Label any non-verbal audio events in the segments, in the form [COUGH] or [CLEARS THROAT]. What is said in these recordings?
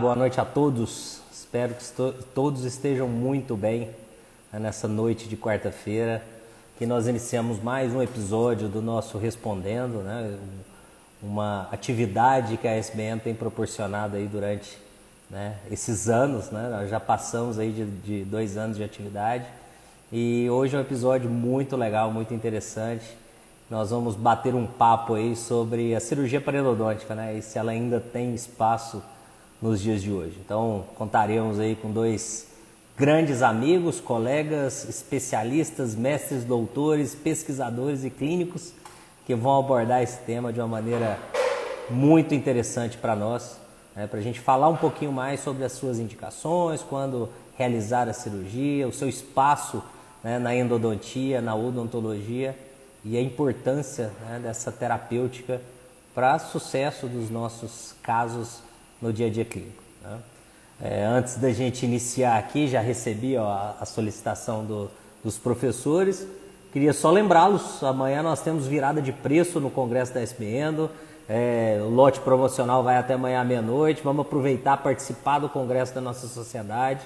Boa noite a todos. Espero que todos estejam muito bem né, nessa noite de quarta-feira, que nós iniciamos mais um episódio do nosso Respondendo, né? uma atividade que a SBM tem proporcionado aí durante né, esses anos, né? nós já passamos aí de, de dois anos de atividade e hoje é um episódio muito legal, muito interessante. Nós vamos bater um papo aí sobre a cirurgia periodôntica, né? E se ela ainda tem espaço nos dias de hoje. Então, contaremos aí com dois grandes amigos, colegas, especialistas, mestres, doutores, pesquisadores e clínicos que vão abordar esse tema de uma maneira muito interessante para nós, né, para a gente falar um pouquinho mais sobre as suas indicações, quando realizar a cirurgia, o seu espaço né, na endodontia, na odontologia e a importância né, dessa terapêutica para sucesso dos nossos casos no dia a dia clínico. Né? É, antes da gente iniciar aqui, já recebi ó, a solicitação do, dos professores. Queria só lembrá-los, amanhã nós temos virada de preço no Congresso da SBN. É, o lote promocional vai até amanhã à meia-noite. Vamos aproveitar, participar do Congresso da nossa sociedade.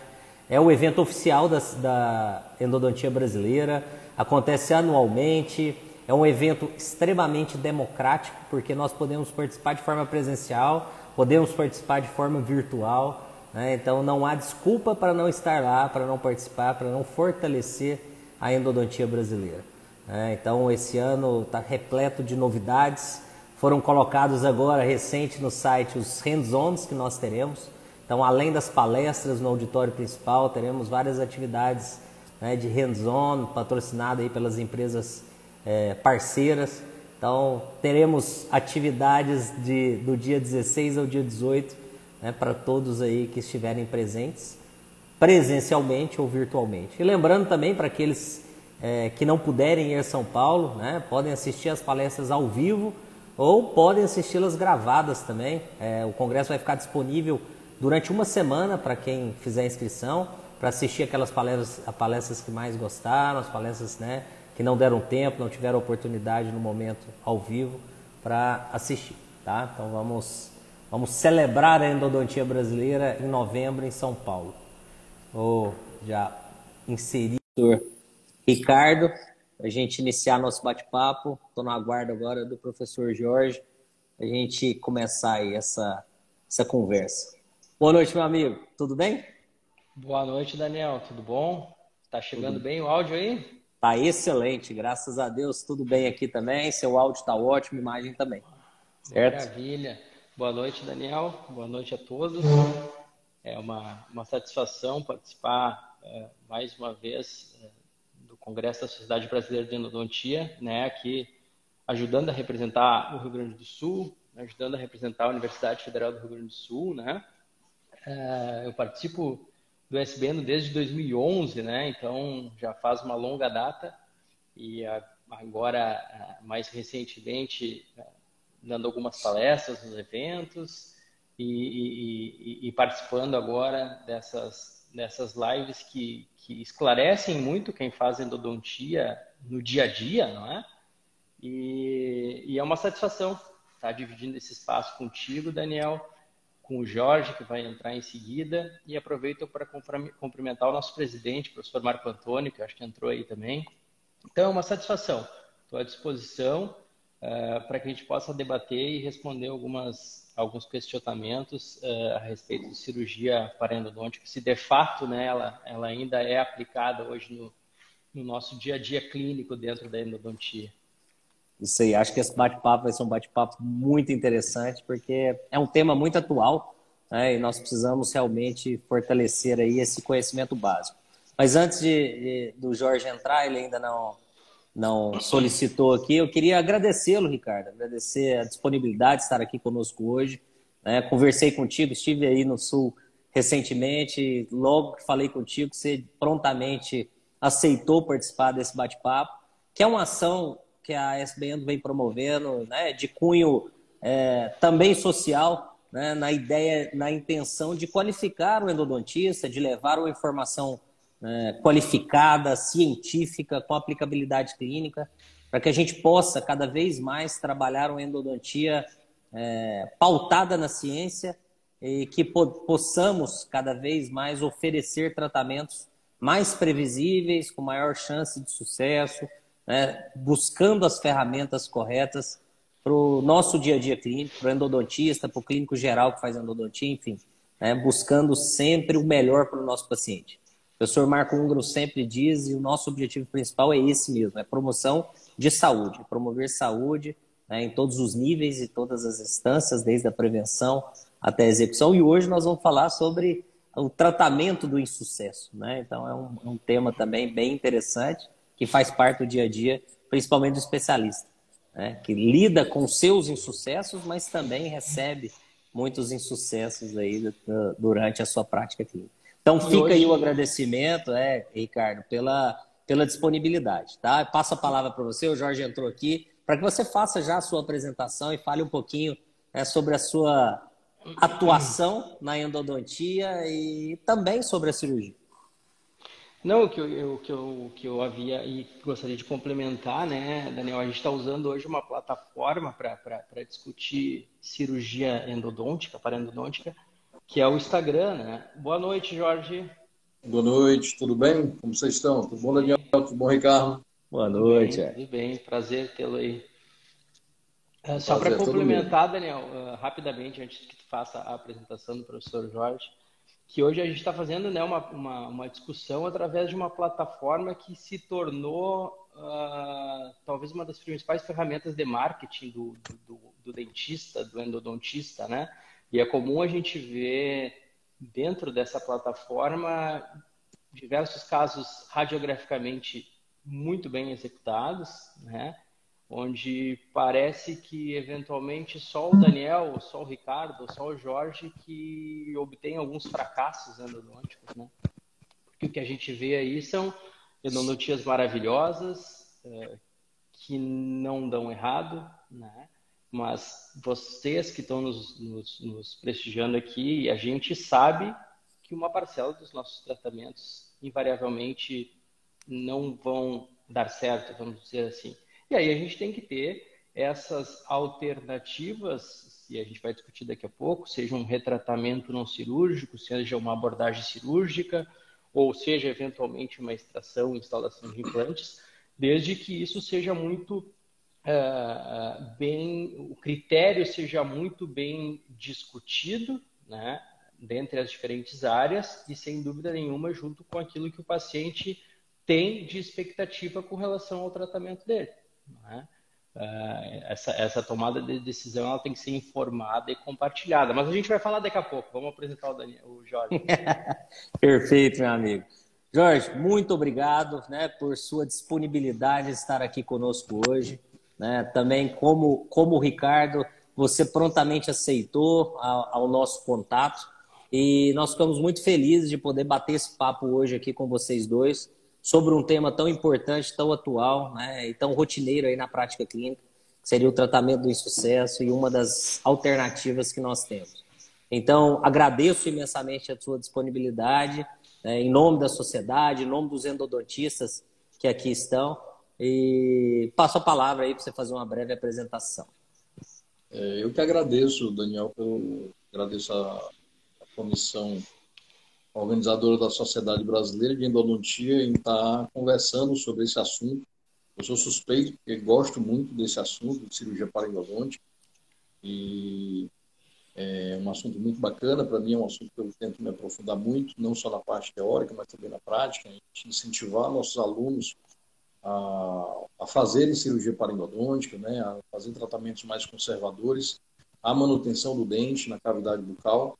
É o evento oficial da, da endodontia brasileira, acontece anualmente. É um evento extremamente democrático, porque nós podemos participar de forma presencial, podemos participar de forma virtual, né? então não há desculpa para não estar lá, para não participar, para não fortalecer a endodontia brasileira. Né? Então esse ano está repleto de novidades, foram colocados agora recente no site os hands-ons que nós teremos. Então além das palestras no auditório principal, teremos várias atividades né, de hands-on patrocinada aí pelas empresas é, parceiras. Então, teremos atividades de, do dia 16 ao dia 18 né, para todos aí que estiverem presentes, presencialmente ou virtualmente. E lembrando também para aqueles é, que não puderem ir a São Paulo, né, podem assistir as palestras ao vivo ou podem assisti-las gravadas também. É, o congresso vai ficar disponível durante uma semana para quem fizer inscrição, para assistir aquelas palestras, palestras que mais gostaram, as palestras né, que não deram tempo, não tiveram oportunidade no momento ao vivo para assistir, tá? Então vamos vamos celebrar a endodontia brasileira em novembro em São Paulo. Vou já inserir o Ricardo a gente iniciar nosso bate-papo. Estou no aguardo agora do professor Jorge a gente começar aí essa essa conversa. Boa noite, meu amigo. Tudo bem? Boa noite, Daniel. Tudo bom? Tá chegando Tudo. bem o áudio aí? Tá excelente, graças a Deus, tudo bem aqui também. Seu áudio está ótimo, imagem também. Certo? Maravilha. Boa noite, Daniel. Boa noite a todos. É uma, uma satisfação participar é, mais uma vez é, do Congresso da Sociedade Brasileira de Endodontia, né, aqui ajudando a representar o Rio Grande do Sul, ajudando a representar a Universidade Federal do Rio Grande do Sul, né. É, eu participo do SBN desde 2011, né? Então já faz uma longa data e agora mais recentemente dando algumas palestras nos eventos e, e, e participando agora dessas dessas lives que, que esclarecem muito quem faz endodontia no dia a dia, não é? E, e é uma satisfação estar dividindo esse espaço contigo, Daniel com o Jorge, que vai entrar em seguida, e aproveito para cumprimentar o nosso presidente, o professor Marco Antônio, que acho que entrou aí também. Então, é uma satisfação. Estou à disposição uh, para que a gente possa debater e responder algumas, alguns questionamentos uh, a respeito de cirurgia parendodôntica, se de fato né, ela, ela ainda é aplicada hoje no, no nosso dia a dia clínico dentro da endodontia. Isso aí, acho que esse bate-papo vai ser um bate-papo muito interessante, porque é um tema muito atual né, e nós precisamos realmente fortalecer aí esse conhecimento básico. Mas antes de, de, do Jorge entrar, ele ainda não, não solicitou aqui, eu queria agradecê-lo, Ricardo, agradecer a disponibilidade de estar aqui conosco hoje. Né? Conversei contigo, estive aí no Sul recentemente, logo que falei contigo, você prontamente aceitou participar desse bate-papo, que é uma ação que a SBN vem promovendo, né, de cunho é, também social, né, na ideia, na intenção de qualificar o endodontista, de levar uma informação é, qualificada, científica, com aplicabilidade clínica, para que a gente possa cada vez mais trabalhar uma endodontia é, pautada na ciência e que po possamos cada vez mais oferecer tratamentos mais previsíveis, com maior chance de sucesso, né? buscando as ferramentas corretas para o nosso dia a dia clínico, para o endodontista, para o clínico geral que faz endodontia, enfim, né? buscando sempre o melhor para o nosso paciente. O professor Marco Ungro sempre diz, e o nosso objetivo principal é esse mesmo, é promoção de saúde, promover saúde né, em todos os níveis e todas as instâncias, desde a prevenção até a execução. E hoje nós vamos falar sobre o tratamento do insucesso. Né? Então é um, um tema também bem interessante, que faz parte do dia a dia, principalmente do especialista né, que lida com seus insucessos, mas também recebe muitos insucessos aí durante a sua prática clínica. Então fica hoje... aí o agradecimento, é, Ricardo, pela, pela disponibilidade. Tá? Passo a palavra para você, o Jorge entrou aqui, para que você faça já a sua apresentação e fale um pouquinho né, sobre a sua atuação na endodontia e também sobre a cirurgia. Não, o que eu, o que eu, que eu havia e gostaria de complementar, né, Daniel? A gente está usando hoje uma plataforma para discutir cirurgia endodôntica, parendodôntica, que é o Instagram, né? Boa noite, Jorge. Boa noite, tudo bem? Como vocês estão? Tudo bom, Daniel? Tudo bom, Ricardo? Boa noite. Tudo bem, tudo bem. prazer tê-lo aí. Uh, só para complementar, Daniel, uh, rapidamente, antes que tu faça a apresentação do professor Jorge, que hoje a gente está fazendo né, uma, uma, uma, discussão através de uma plataforma que se tornou uh, talvez uma das principais ferramentas de marketing do, do, do, dentista, do endodontista, né? E é comum a gente ver dentro dessa plataforma diversos casos radiograficamente muito bem executados, né? Onde parece que eventualmente só o Daniel, só o Ricardo, só o Jorge que obtém alguns fracassos endodônticos, né? Porque o que a gente vê aí são endodontias maravilhosas é, que não dão errado, né? Mas vocês que estão nos, nos, nos prestigiando aqui, a gente sabe que uma parcela dos nossos tratamentos invariavelmente não vão dar certo, vamos dizer assim. E aí a gente tem que ter essas alternativas, e a gente vai discutir daqui a pouco, seja um retratamento não cirúrgico, seja uma abordagem cirúrgica, ou seja eventualmente uma extração, instalação de implantes, desde que isso seja muito uh, bem, o critério seja muito bem discutido, né, dentre as diferentes áreas e sem dúvida nenhuma junto com aquilo que o paciente tem de expectativa com relação ao tratamento dele. Né? essa, essa tomada de decisão ela tem que ser informada e compartilhada. Mas a gente vai falar daqui a pouco. Vamos apresentar o, Daniel, o Jorge. [LAUGHS] Perfeito, meu amigo. Jorge, muito obrigado né, por sua disponibilidade de estar aqui conosco hoje. Né? Também, como, como o Ricardo, você prontamente aceitou ao, ao nosso contato. E nós ficamos muito felizes de poder bater esse papo hoje aqui com vocês dois sobre um tema tão importante, tão atual né, e tão rotineiro aí na prática clínica, que seria o tratamento do insucesso e uma das alternativas que nós temos. Então, agradeço imensamente a sua disponibilidade, né, em nome da sociedade, em nome dos endodontistas que aqui estão, e passo a palavra aí para você fazer uma breve apresentação. É, eu que agradeço, Daniel, agradeço a, a comissão organizadora da Sociedade Brasileira de Endodontia, em estar conversando sobre esse assunto. Eu sou suspeito, porque gosto muito desse assunto, de cirurgia paraendodôntica, e é um assunto muito bacana. Para mim, é um assunto que eu tento me aprofundar muito, não só na parte teórica, mas também na prática, incentivar nossos alunos a, a fazerem cirurgia paraendodôntica, né, a fazer tratamentos mais conservadores, a manutenção do dente na cavidade bucal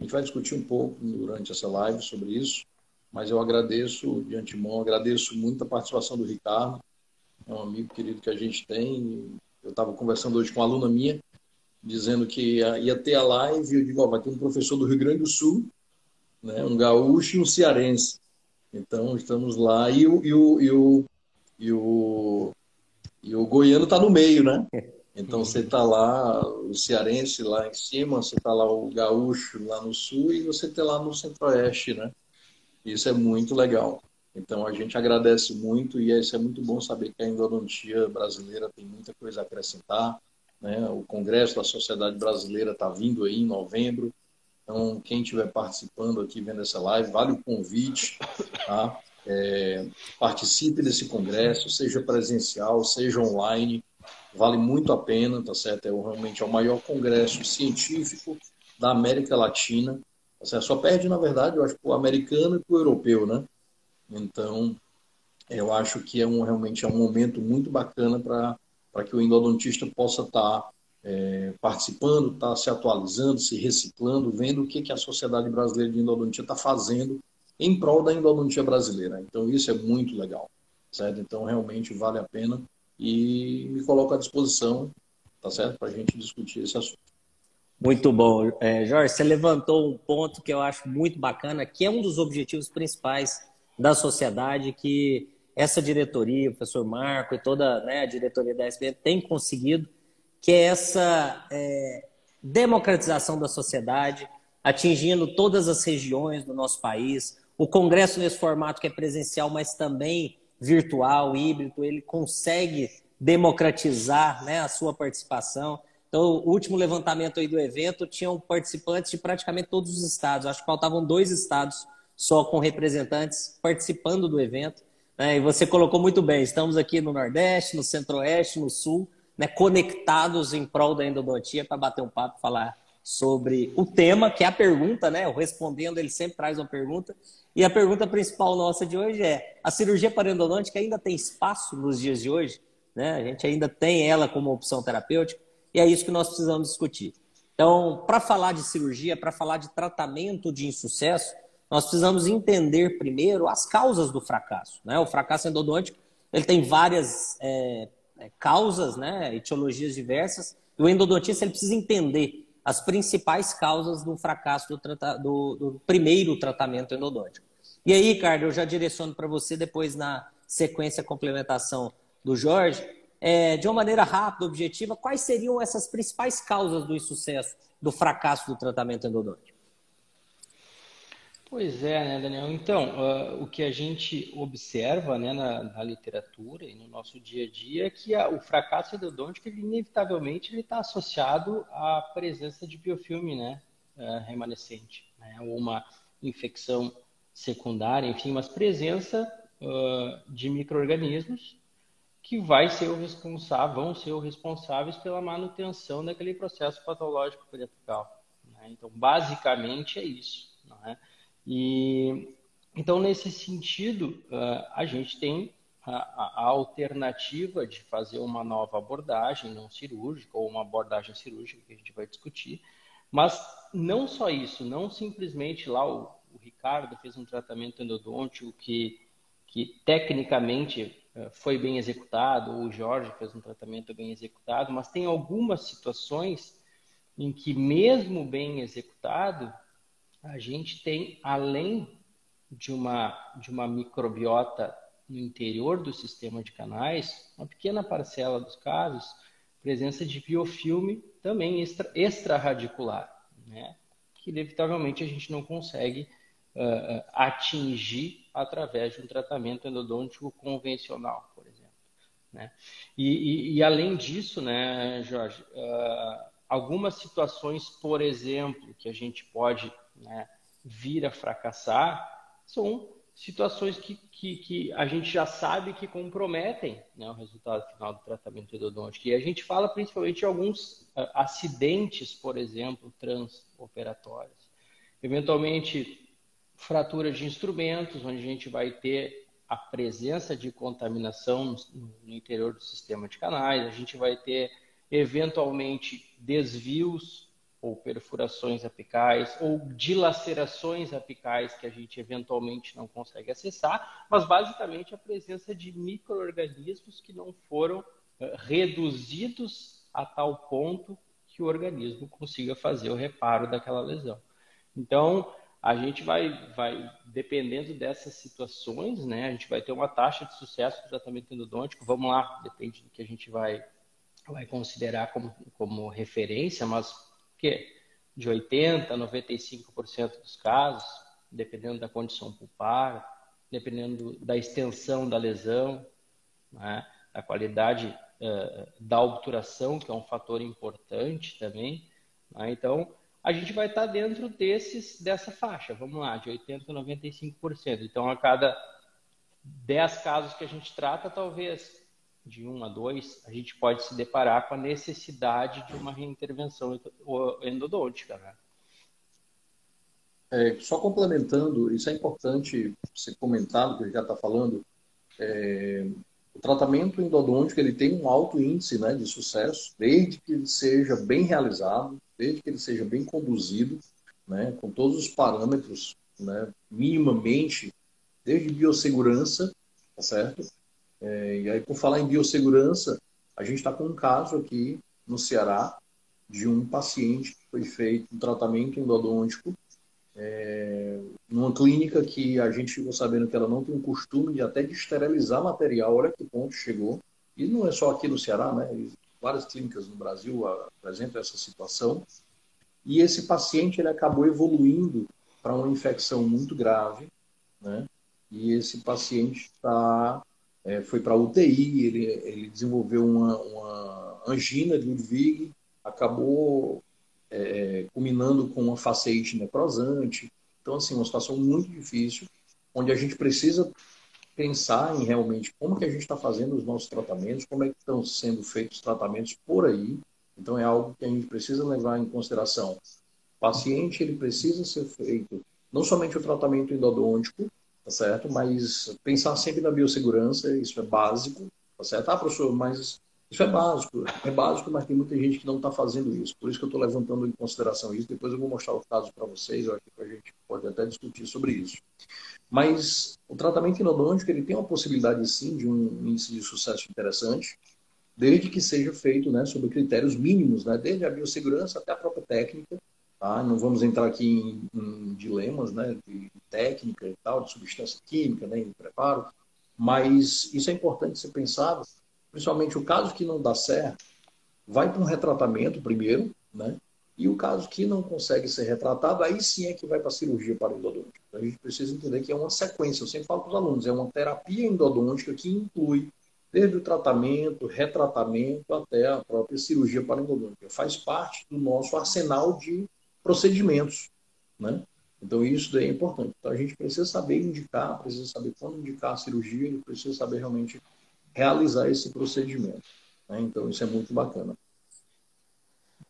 a gente vai discutir um pouco durante essa live sobre isso, mas eu agradeço de antemão, agradeço muito a participação do Ricardo, é um amigo querido que a gente tem. Eu estava conversando hoje com uma aluna minha, dizendo que ia ter a live, e eu digo, ó, vai ter um professor do Rio Grande do Sul, né, um gaúcho e um cearense. Então, estamos lá, e o, e o, e o, e o, e o goiano está no meio, né? [LAUGHS] Então você está lá, o cearense lá em cima, você está lá o gaúcho lá no sul e você está lá no centro-oeste, né? Isso é muito legal. Então a gente agradece muito e isso é muito bom saber que a endodontia brasileira tem muita coisa a acrescentar. Né? O Congresso da Sociedade Brasileira está vindo aí em novembro. Então, quem estiver participando aqui, vendo essa live, vale o convite, tá? É, participe desse congresso, seja presencial, seja online, vale muito a pena, tá certo? É realmente é o maior congresso científico da América Latina. Tá certo? Só perde, na verdade, eu acho, o americano e o europeu, né? Então, eu acho que é um, realmente é um momento muito bacana para que o endodontista possa estar tá, é, participando, estar tá se atualizando, se reciclando, vendo o que, que a Sociedade Brasileira de Endodontia está fazendo em prol da endodontia brasileira. Então, isso é muito legal, certo? Então, realmente vale a pena e me coloco à disposição, tá certo? Para a gente discutir esse assunto. Muito bom. É, Jorge, você levantou um ponto que eu acho muito bacana, que é um dos objetivos principais da sociedade, que essa diretoria, o professor Marco e toda né, a diretoria da SBN tem conseguido, que é essa é, democratização da sociedade, atingindo todas as regiões do nosso país. O congresso nesse formato que é presencial, mas também virtual, híbrido, ele consegue democratizar né, a sua participação. Então, o último levantamento aí do evento tinham participantes de praticamente todos os estados. Acho que faltavam dois estados só com representantes participando do evento. Né? E você colocou muito bem, estamos aqui no Nordeste, no Centro-Oeste, no Sul, né, conectados em prol da endodontia para bater um papo, falar sobre o tema, que é a pergunta, né? O respondendo, ele sempre traz uma pergunta. E a pergunta principal nossa de hoje é: a cirurgia parendodôntica ainda tem espaço nos dias de hoje? Né? A gente ainda tem ela como opção terapêutica e é isso que nós precisamos discutir. Então, para falar de cirurgia, para falar de tratamento de insucesso, nós precisamos entender primeiro as causas do fracasso. Né? O fracasso endodôntico ele tem várias é, causas, né? etiologias diversas, e o endodontista ele precisa entender as principais causas do fracasso do, do, do primeiro tratamento endodôntico. E aí, Ricardo, eu já direciono para você depois na sequência complementação do Jorge, é, de uma maneira rápida, objetiva, quais seriam essas principais causas do insucesso, do fracasso do tratamento endodôntico? Pois é, né, Daniel? Então, uh, o que a gente observa né, na, na, literatura e no nosso dia a dia é que a, o fracasso endodôntico, ele, inevitavelmente, está associado à presença de biofilme né, uh, remanescente, né, ou uma infecção secundária, enfim, mas presença uh, de micro-organismos que vai ser o responsável, vão ser os responsáveis pela manutenção daquele processo patológico periapical. Né? Então, basicamente é isso. Não é? E então nesse sentido a gente tem a, a, alternativa de fazer uma nova abordagem não cirúrgica ou uma abordagem cirúrgica que a gente vai discutir, mas não só isso, não simplesmente lá o, o Ricardo fez um tratamento endodôntico que que tecnicamente foi bem executado, ou o Jorge fez um tratamento bem executado, mas tem algumas situações em que mesmo bem executado a gente tem, além de uma, de uma microbiota no interior do sistema de canais, uma pequena parcela dos casos, presença de biofilme também extra, extraradicular, né? que inevitavelmente a gente não consegue uh, atingir através de um tratamento endodôntico convencional, por exemplo. Né? E, e, e além disso, né, Jorge, uh, algumas situações, por exemplo, que a gente pode né, vir a fracassar, são situações que, que, que, a gente já sabe que comprometem né, o resultado final do tratamento endodôntico. E a gente fala principalmente de alguns uh, acidentes, por exemplo, transoperatórios. Eventualmente, fratura de instrumentos, onde a gente vai ter a presença de contaminação no interior do sistema de canais, a gente vai ter eventualmente desvios ou perfurações apicais, ou dilacerações apicais que a gente eventualmente não consegue acessar, mas basicamente a presença de micro-organismos que não foram uh, reduzidos a tal ponto que o organismo consiga fazer o reparo daquela lesão. Então, a gente vai, vai dependendo dessas situações, né, a gente vai ter uma taxa de sucesso do tratamento endodôntico, vamos lá, depende do que a gente vai, vai considerar como, como referência, mas que de 80% a 95% dos casos, dependendo da condição pulpar, dependendo da extensão da lesão, né, da qualidade uh, da obturação, que é um fator importante também. Né, então, a gente vai estar dentro desses, dessa faixa, vamos lá, de 80% a 95%. Então, a cada 10 casos que a gente trata, talvez de um a dois, a gente pode se deparar com a necessidade de uma reintervenção endodôntica. Né? É, só complementando, isso é importante ser comentado, que já está falando, é, o tratamento endodôntico ele tem um alto índice né, de sucesso, desde que ele seja bem realizado, desde que ele seja bem conduzido, né, com todos os parâmetros, né, minimamente, desde biossegurança, tá certo? É, e aí, por falar em biossegurança, a gente está com um caso aqui no Ceará de um paciente que foi feito um tratamento endodôntico é, numa clínica que a gente ficou sabendo que ela não tem o costume de até de esterilizar material, olha que ponto chegou. E não é só aqui no Ceará, né? Várias clínicas no Brasil apresentam essa situação. E esse paciente ele acabou evoluindo para uma infecção muito grave, né? E esse paciente tá, é, foi para UTI, ele, ele desenvolveu uma, uma angina de Ludwig, acabou é, culminando com uma faceite necrosante. Então, assim, uma situação muito difícil, onde a gente precisa pensar em realmente como que a gente está fazendo os nossos tratamentos, como é que estão sendo feitos os tratamentos por aí. Então, é algo que a gente precisa levar em consideração. O paciente, ele precisa ser feito não somente o tratamento endodôntico, tá certo? Mas pensar sempre na biossegurança, isso é básico, tá certo? Ah, professor, mas isso é básico, é básico, mas tem muita gente que não está fazendo isso. Por isso que eu estou levantando em consideração isso. Depois eu vou mostrar o caso para vocês, eu acho que a gente pode até discutir sobre isso. Mas o tratamento endodôntico ele tem uma possibilidade sim de um índice de sucesso interessante, desde que seja feito né, sob critérios mínimos, né, desde a biossegurança até a própria técnica. Tá? Não vamos entrar aqui em, em dilemas né, de técnica e tal, de substância química, né, de preparo, mas isso é importante ser pensado principalmente o caso que não dá certo, vai para um retratamento primeiro, né? E o caso que não consegue ser retratado, aí sim é que vai para a cirurgia para endodôntica. A gente precisa entender que é uma sequência. Eu sempre falo para os alunos, é uma terapia endodôntica que inclui desde o tratamento, retratamento até a própria cirurgia para endodôntica. Faz parte do nosso arsenal de procedimentos, né? Então isso é importante. Então a gente precisa saber indicar, precisa saber quando indicar a cirurgia, precisa saber realmente realizar esse procedimento. Né? Então, isso é muito bacana.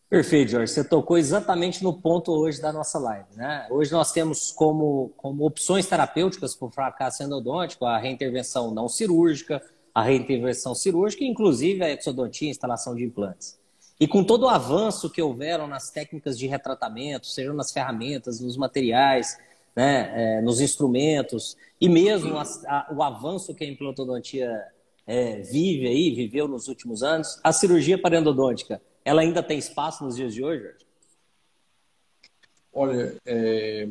Perfeito, Jorge. Você tocou exatamente no ponto hoje da nossa live. Né? Hoje nós temos como, como opções terapêuticas para o fracasso endodôntico a reintervenção não cirúrgica, a reintervenção cirúrgica, inclusive a exodontia, a instalação de implantes. E com todo o avanço que houveram nas técnicas de retratamento, sejam nas ferramentas, nos materiais, né, é, nos instrumentos, e mesmo a, a, o avanço que a implantodontia é, vive aí, viveu nos últimos anos, a cirurgia parendodôntica, ela ainda tem espaço nos dias de hoje? Olha, é,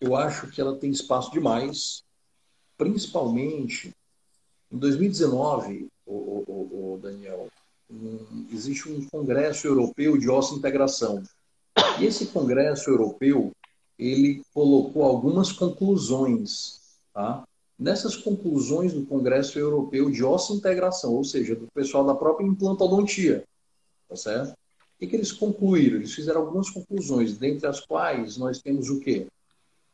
eu acho que ela tem espaço demais, principalmente em 2019, o, o, o Daniel, existe um congresso europeu de osso integração. E esse congresso europeu, ele colocou algumas conclusões, tá? nessas conclusões do Congresso Europeu de Osso Integração, ou seja, do pessoal da própria implantodontia, tá certo? O que, que eles concluíram? Eles fizeram algumas conclusões, dentre as quais nós temos o quê?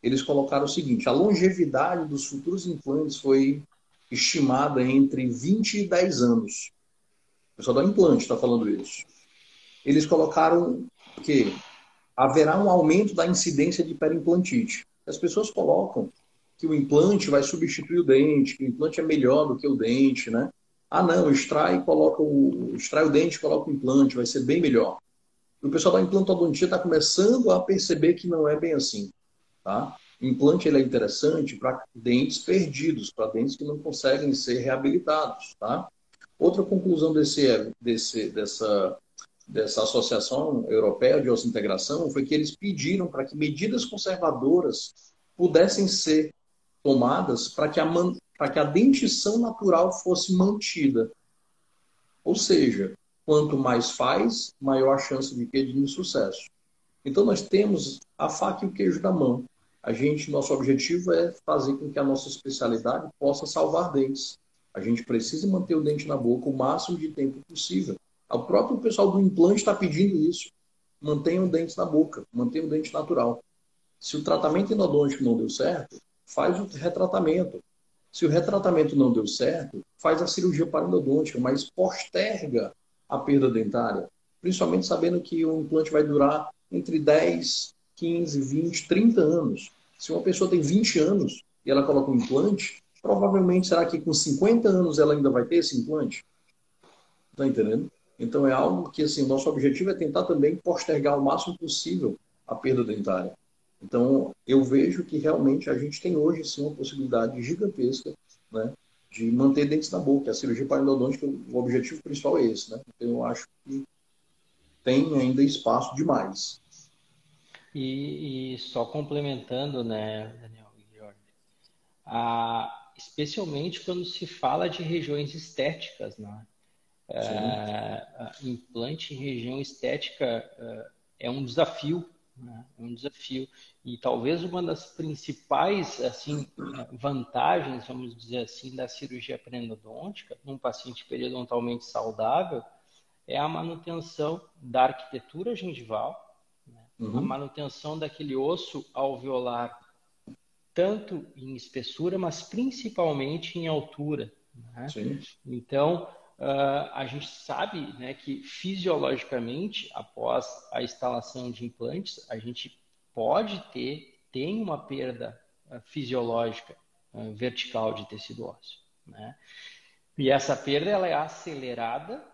Eles colocaram o seguinte: a longevidade dos futuros implantes foi estimada entre 20 e 10 anos. Pessoal da implante está falando isso. Eles colocaram que haverá um aumento da incidência de perimplantite. As pessoas colocam que o implante vai substituir o dente, que o implante é melhor do que o dente, né? Ah, não, extrai coloca o extrai o dente, coloca o implante, vai ser bem melhor. E o pessoal da implantodontia está começando a perceber que não é bem assim, tá? O implante ele é interessante para dentes perdidos, para dentes que não conseguem ser reabilitados, tá? Outra conclusão desse, desse, dessa, dessa Associação Europeia de Integração foi que eles pediram para que medidas conservadoras pudessem ser tomadas para que, a que a dentição natural fosse mantida. Ou seja, quanto mais faz, maior a chance de que de insucesso. Então nós temos a faca e o queijo da mão. A gente, nosso objetivo é fazer com que a nossa especialidade possa salvar dentes. A gente precisa manter o dente na boca o máximo de tempo possível. O próprio pessoal do implante está pedindo isso. mantenha o dente na boca, mantenha o dente natural. Se o tratamento endodôntico não deu certo, faz o retratamento. Se o retratamento não deu certo, faz a cirurgia parodontológica, mas posterga a perda dentária, principalmente sabendo que o implante vai durar entre 10, 15, 20, 30 anos. Se uma pessoa tem 20 anos e ela coloca um implante, provavelmente será que com 50 anos ela ainda vai ter esse implante? Está entendendo? Então é algo que assim, nosso objetivo é tentar também postergar o máximo possível a perda dentária. Então, eu vejo que realmente a gente tem hoje sim uma possibilidade gigantesca né, de manter dentes na boca. A cirurgia parodontológica, o objetivo principal é esse. Né? Então, eu acho que tem ainda espaço demais. E, e só complementando, né, Daniel e Jorge, a, especialmente quando se fala de regiões estéticas, né? É, implante em região estética é, é um desafio né? É um desafio. E talvez uma das principais assim, vantagens, vamos dizer assim, da cirurgia periodontica num paciente periodontalmente saudável é a manutenção da arquitetura gengival, né? uhum. a manutenção daquele osso alveolar, tanto em espessura, mas principalmente em altura. Né? Então, Uh, a gente sabe né, que fisiologicamente, após a instalação de implantes, a gente pode ter, tem uma perda uh, fisiológica uh, vertical de tecido ósseo. Né? E essa perda ela é acelerada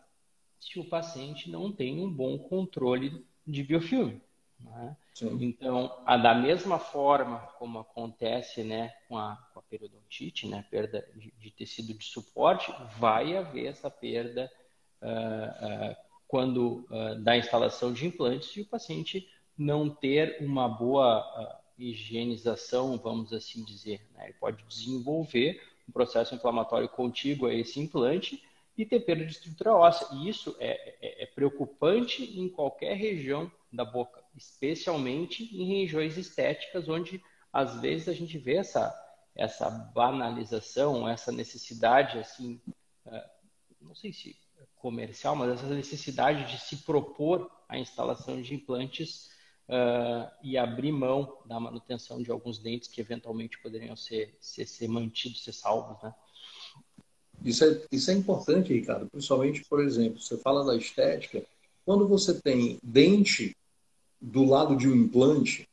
se o paciente não tem um bom controle de biofilme. Né? Então, a, da mesma forma como acontece né, com, a, com a periodontite, né, perda de, de, tecido de suporte, vai haver essa perda uh, uh, quando uh, da instalação de implantes e o paciente não ter uma boa higienização, vamos assim dizer. Né? Ele pode desenvolver um processo inflamatório contíguo a esse implante e ter perda de estrutura óssea. E isso é, é, é preocupante em qualquer região da boca especialmente em regiões estéticas, onde às vezes a gente vê essa, essa banalização, essa necessidade, assim, é, não sei se comercial, mas essa necessidade de se propor a instalação de implantes uh, e abrir mão da manutenção de alguns dentes que eventualmente poderiam ser, ser, ser mantidos, ser salvos, né? Isso é, isso é importante, Ricardo, principalmente, por exemplo, você fala da estética, quando você tem dente do lado de um implante,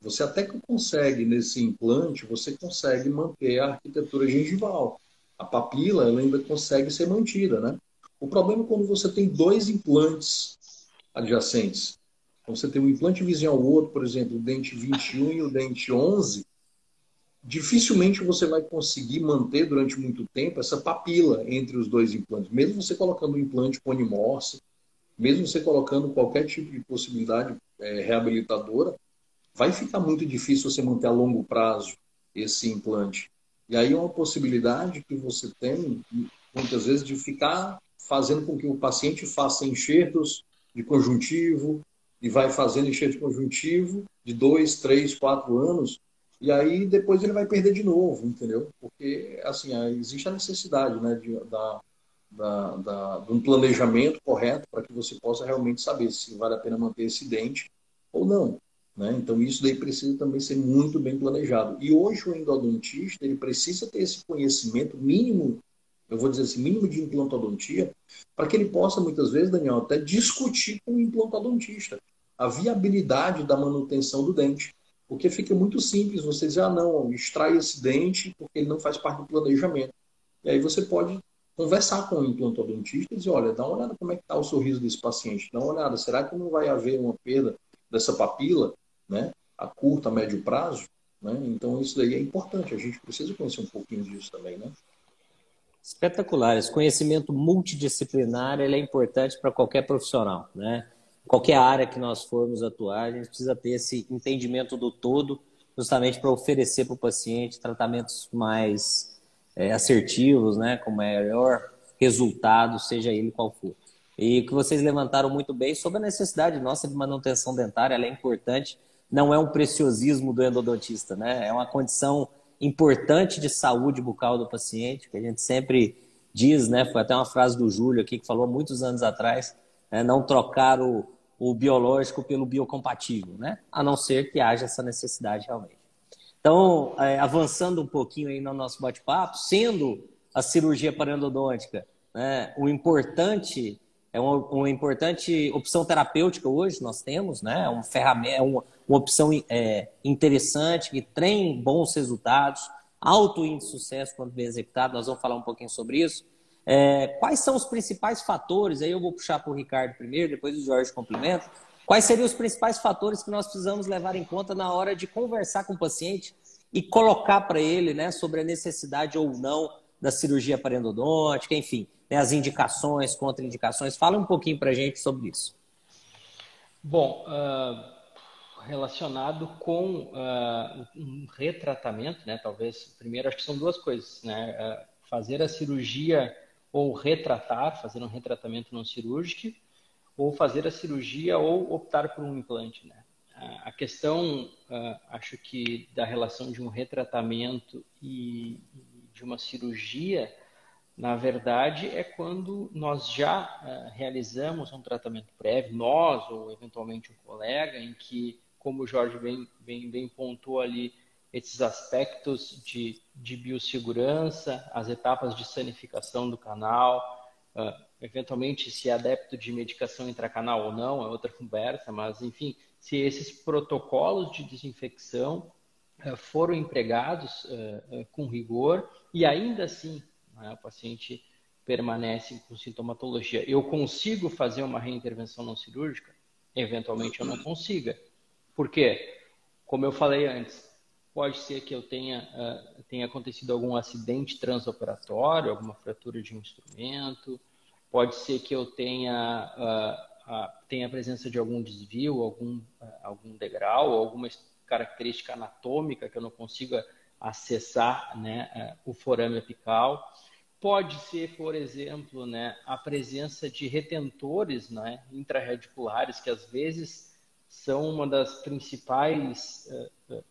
você até que consegue, nesse implante, você consegue manter a arquitetura gengival. A papila ela ainda consegue ser mantida, né? O problema é quando você tem dois implantes adjacentes. Então, você tem um implante vizinho ao outro, por exemplo, o dente 21 e o dente 11, dificilmente você vai conseguir manter durante muito tempo essa papila entre os dois implantes. Mesmo você colocando um implante ponimorse, mesmo você colocando qualquer tipo de possibilidade é, reabilitadora, vai ficar muito difícil você manter a longo prazo esse implante. E aí é uma possibilidade que você tem, muitas vezes, de ficar fazendo com que o paciente faça enxertos de conjuntivo, e vai fazendo enxerto conjuntivo de dois, três, quatro anos, e aí depois ele vai perder de novo, entendeu? Porque, assim, existe a necessidade né, de, da, da, da, de um planejamento correto para que você possa realmente saber se vale a pena manter esse dente ou não. Né? Então, isso daí precisa também ser muito bem planejado. E hoje o endodontista ele precisa ter esse conhecimento mínimo, eu vou dizer assim, mínimo de implantodontia, para que ele possa, muitas vezes, Daniel, até discutir com o implantodontista a viabilidade da manutenção do dente. Porque fica muito simples você dizer, ah, não, extrai esse dente porque ele não faz parte do planejamento. E aí você pode conversar com o implantodontista e dizer, olha, dá uma olhada como é que está o sorriso desse paciente, dá uma olhada, será que não vai haver uma perda dessa papila, né, a curto, a médio prazo? Né? Então, isso daí é importante, a gente precisa conhecer um pouquinho disso também, né? Espetacular, esse conhecimento multidisciplinar ele é importante para qualquer profissional, né? Qualquer área que nós formos atuar, a gente precisa ter esse entendimento do todo, justamente para oferecer para o paciente tratamentos mais é, assertivos, né, com maior resultado, seja ele qual for. E que vocês levantaram muito bem sobre a necessidade nossa de manutenção dentária, ela é importante, não é um preciosismo do endodontista, né? É uma condição importante de saúde bucal do paciente, que a gente sempre diz, né? Foi até uma frase do Júlio aqui que falou muitos anos atrás, né? não trocar o, o biológico pelo biocompatível, né? A não ser que haja essa necessidade realmente. Então, é, avançando um pouquinho aí no nosso bate-papo, sendo a cirurgia parendodôntica né, importante é uma, uma, importante opção terapêutica hoje nós temos, né? Uma ferramenta, é uma, uma opção é, interessante que tem bons resultados, alto índice de sucesso quando bem executado. Nós vamos falar um pouquinho sobre isso. É, quais são os principais fatores? Aí eu vou puxar para o Ricardo primeiro, depois o Jorge complementa. Quais seriam os principais fatores que nós precisamos levar em conta na hora de conversar com o paciente e colocar para ele né, sobre a necessidade ou não da cirurgia parendodôntica, enfim, né, as indicações, contraindicações? Fala um pouquinho para a gente sobre isso. Bom, uh, relacionado com uh, um retratamento, né, talvez, primeiro acho que são duas coisas, né, uh, fazer a cirurgia ou retratar, fazer um retratamento não cirúrgico, ou fazer a cirurgia ou optar por um implante. Né? A questão, uh, acho que, da relação de um retratamento e de uma cirurgia, na verdade, é quando nós já uh, realizamos um tratamento prévio, nós ou eventualmente um colega, em que, como o Jorge bem, bem, bem pontuou ali, esses aspectos de, de biossegurança, as etapas de sanificação do canal, uh, eventualmente se é adepto de medicação intracanal ou não, é outra conversa, mas enfim, se esses protocolos de desinfecção uh, foram empregados uh, com rigor e ainda assim né, o paciente permanece com sintomatologia. Eu consigo fazer uma reintervenção não cirúrgica? Eventualmente eu não consiga. Por quê? Como eu falei antes, Pode ser que eu tenha, tenha acontecido algum acidente transoperatório, alguma fratura de um instrumento. Pode ser que eu tenha, uh, uh, tenha a presença de algum desvio, algum, algum degrau, alguma característica anatômica que eu não consiga acessar né, o forame apical. Pode ser, por exemplo, né, a presença de retentores né, intrarradiculares, que às vezes são uma das principais uh,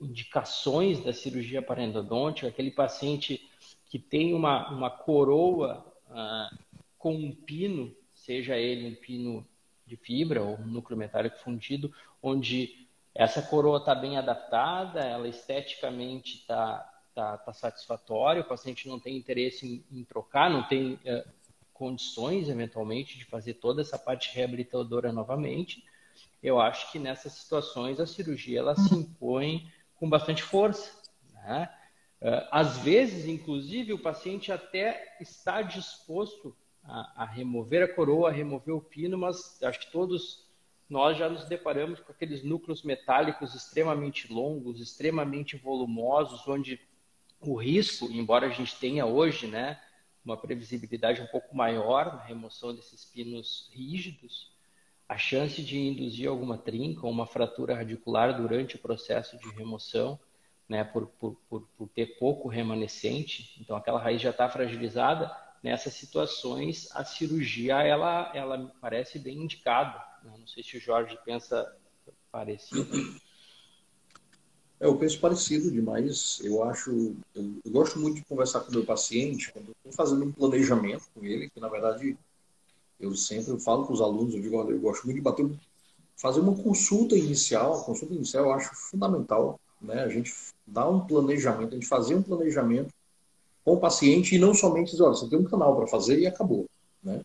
indicações da cirurgia parendodôntica, aquele paciente que tem uma, uma coroa ah, com um pino, seja ele um pino de fibra ou um núcleo metálico fundido, onde essa coroa está bem adaptada, ela esteticamente está tá, tá satisfatória, o paciente não tem interesse em, em trocar, não tem uh, condições, eventualmente, de fazer toda essa parte reabilitadora novamente. Eu acho que nessas situações a cirurgia ela se impõe com bastante força. Né? Eh, às vezes, inclusive, o paciente até está disposto a, a, remover a coroa, a remover o pino, mas acho que todos nós já nos deparamos com aqueles núcleos metálicos extremamente longos, extremamente volumosos, onde o risco, embora a gente tenha hoje, né, uma previsibilidade um pouco maior na remoção desses pinos rígidos, a chance de induzir alguma trinca ou uma fratura radicular durante o processo de remoção, né, por, por, por, por ter pouco remanescente, então aquela raiz já está fragilizada, nessas situações a cirurgia ela, ela me parece bem indicada. Né? Não sei se o Jorge pensa parecido. É, eu penso parecido demais. Eu acho, eu, eu gosto muito de conversar com o meu paciente quando estou fazendo um planejamento com ele, que na verdade eu sempre falo com os alunos, eu digo, olha, eu gosto muito de bater, fazer uma consulta inicial. A consulta inicial eu acho fundamental, né? A gente dar um planejamento, a gente fazer um planejamento com o paciente e não somente dizer, olha, você tem um canal para fazer e acabou, né?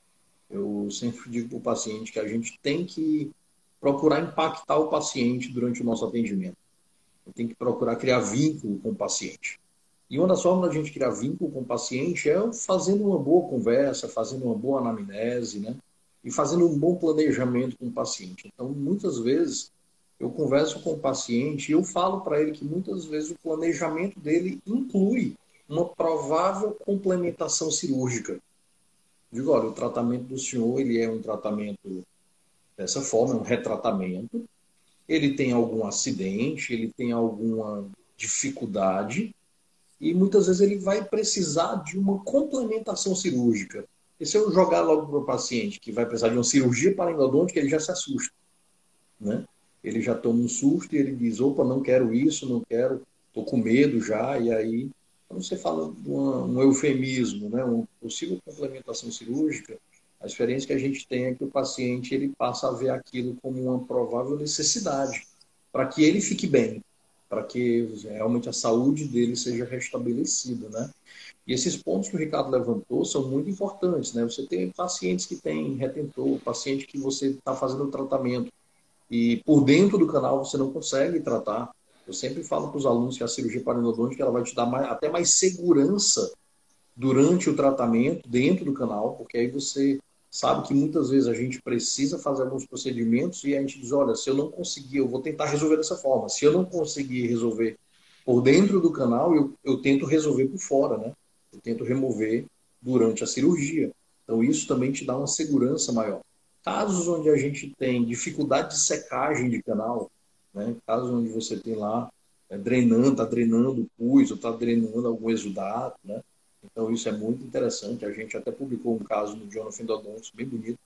Eu sempre digo para o paciente que a gente tem que procurar impactar o paciente durante o nosso atendimento. Tem que procurar criar vínculo com o paciente. E uma das formas da gente criar vínculo com o paciente é fazendo uma boa conversa, fazendo uma boa anamnese, né? E fazendo um bom planejamento com o paciente. Então, muitas vezes, eu converso com o paciente e eu falo para ele que muitas vezes o planejamento dele inclui uma provável complementação cirúrgica. Digo, olha, o tratamento do senhor ele é um tratamento dessa forma, é um retratamento. Ele tem algum acidente, ele tem alguma dificuldade, e muitas vezes ele vai precisar de uma complementação cirúrgica. E se eu jogar logo para o paciente que vai precisar de uma cirurgia parendodôntica, ele já se assusta. Né? Ele já toma um susto e ele diz: opa, não quero isso, não quero, estou com medo já. E aí, quando você fala uma, um eufemismo, né? uma possível complementação cirúrgica, A experiência que a gente tem é que o paciente ele passa a ver aquilo como uma provável necessidade para que ele fique bem, para que realmente a saúde dele seja restabelecida, né? E esses pontos que o Ricardo levantou são muito importantes, né? Você tem pacientes que têm retentor, paciente que você está fazendo tratamento e por dentro do canal você não consegue tratar. Eu sempre falo para os alunos que a cirurgia paranodôntica ela vai te dar mais, até mais segurança durante o tratamento dentro do canal, porque aí você sabe que muitas vezes a gente precisa fazer alguns procedimentos e a gente diz, olha, se eu não conseguir, eu vou tentar resolver dessa forma. Se eu não conseguir resolver por dentro do canal, eu, eu tento resolver por fora, né? Eu tento remover durante a cirurgia. Então isso também te dá uma segurança maior. Casos onde a gente tem dificuldade de secagem de canal, né? casos onde você tem lá é, drenando, está drenando pus ou está drenando algum exudato, né? Então, isso é muito interessante. A gente até publicou um caso no Jornal Fendodontos, bem bonito,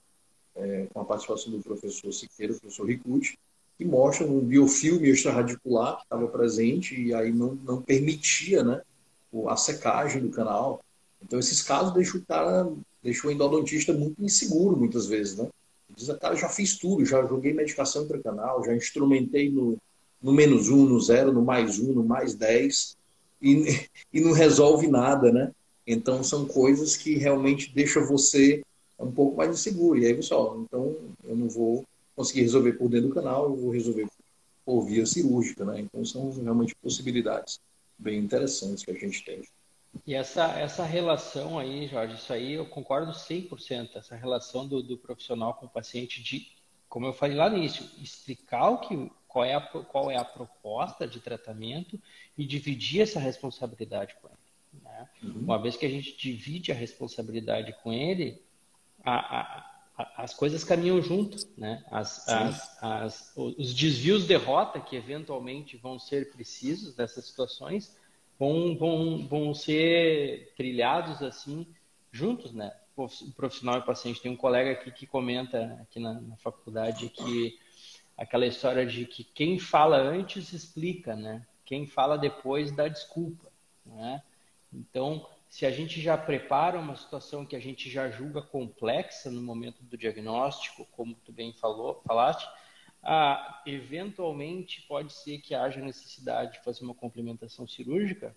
é, com a participação do professor Siqueira, o professor Ricucci, que mostra um biofilme extraradicular que estava presente e aí não, não permitia né, a secagem do canal. Então, esses casos deixam o cara, deixam o endodontista muito inseguro, muitas vezes, né? Diz, cara, já fiz tudo, já joguei medicação canal, já instrumentei no, no menos um, no zero, no mais um, no mais dez, e, [LAUGHS] e não resolve nada, né? Então, são coisas que realmente deixam você um pouco mais inseguro. E aí, pessoal, então eu não vou conseguir resolver por dentro do canal, eu vou resolver por via cirúrgica, né? Então, são realmente possibilidades bem interessantes que a gente tem. E essa, essa relação aí, Jorge, isso aí eu concordo 100%, essa relação do, do profissional com o paciente de, como eu falei lá no início, explicar o que, qual, é a, qual é a proposta de tratamento e dividir essa responsabilidade com ele. Né? Uhum. Uma vez que a gente divide a responsabilidade com ele, a, a, as coisas caminham junto. Né? As, as, os desvios de rota que eventualmente vão ser precisos nessas situações vão, vão, vão ser trilhados assim juntos, né? O profissional e o paciente. Tem um colega aqui que comenta aqui na, na faculdade que aquela história de que quem fala antes explica, né? Quem fala depois dá desculpa, né? Então, se a gente já prepara uma situação que a gente já julga complexa no momento do diagnóstico, como tu bem falou, falaste, ah, eventualmente pode ser que haja necessidade de fazer uma complementação cirúrgica,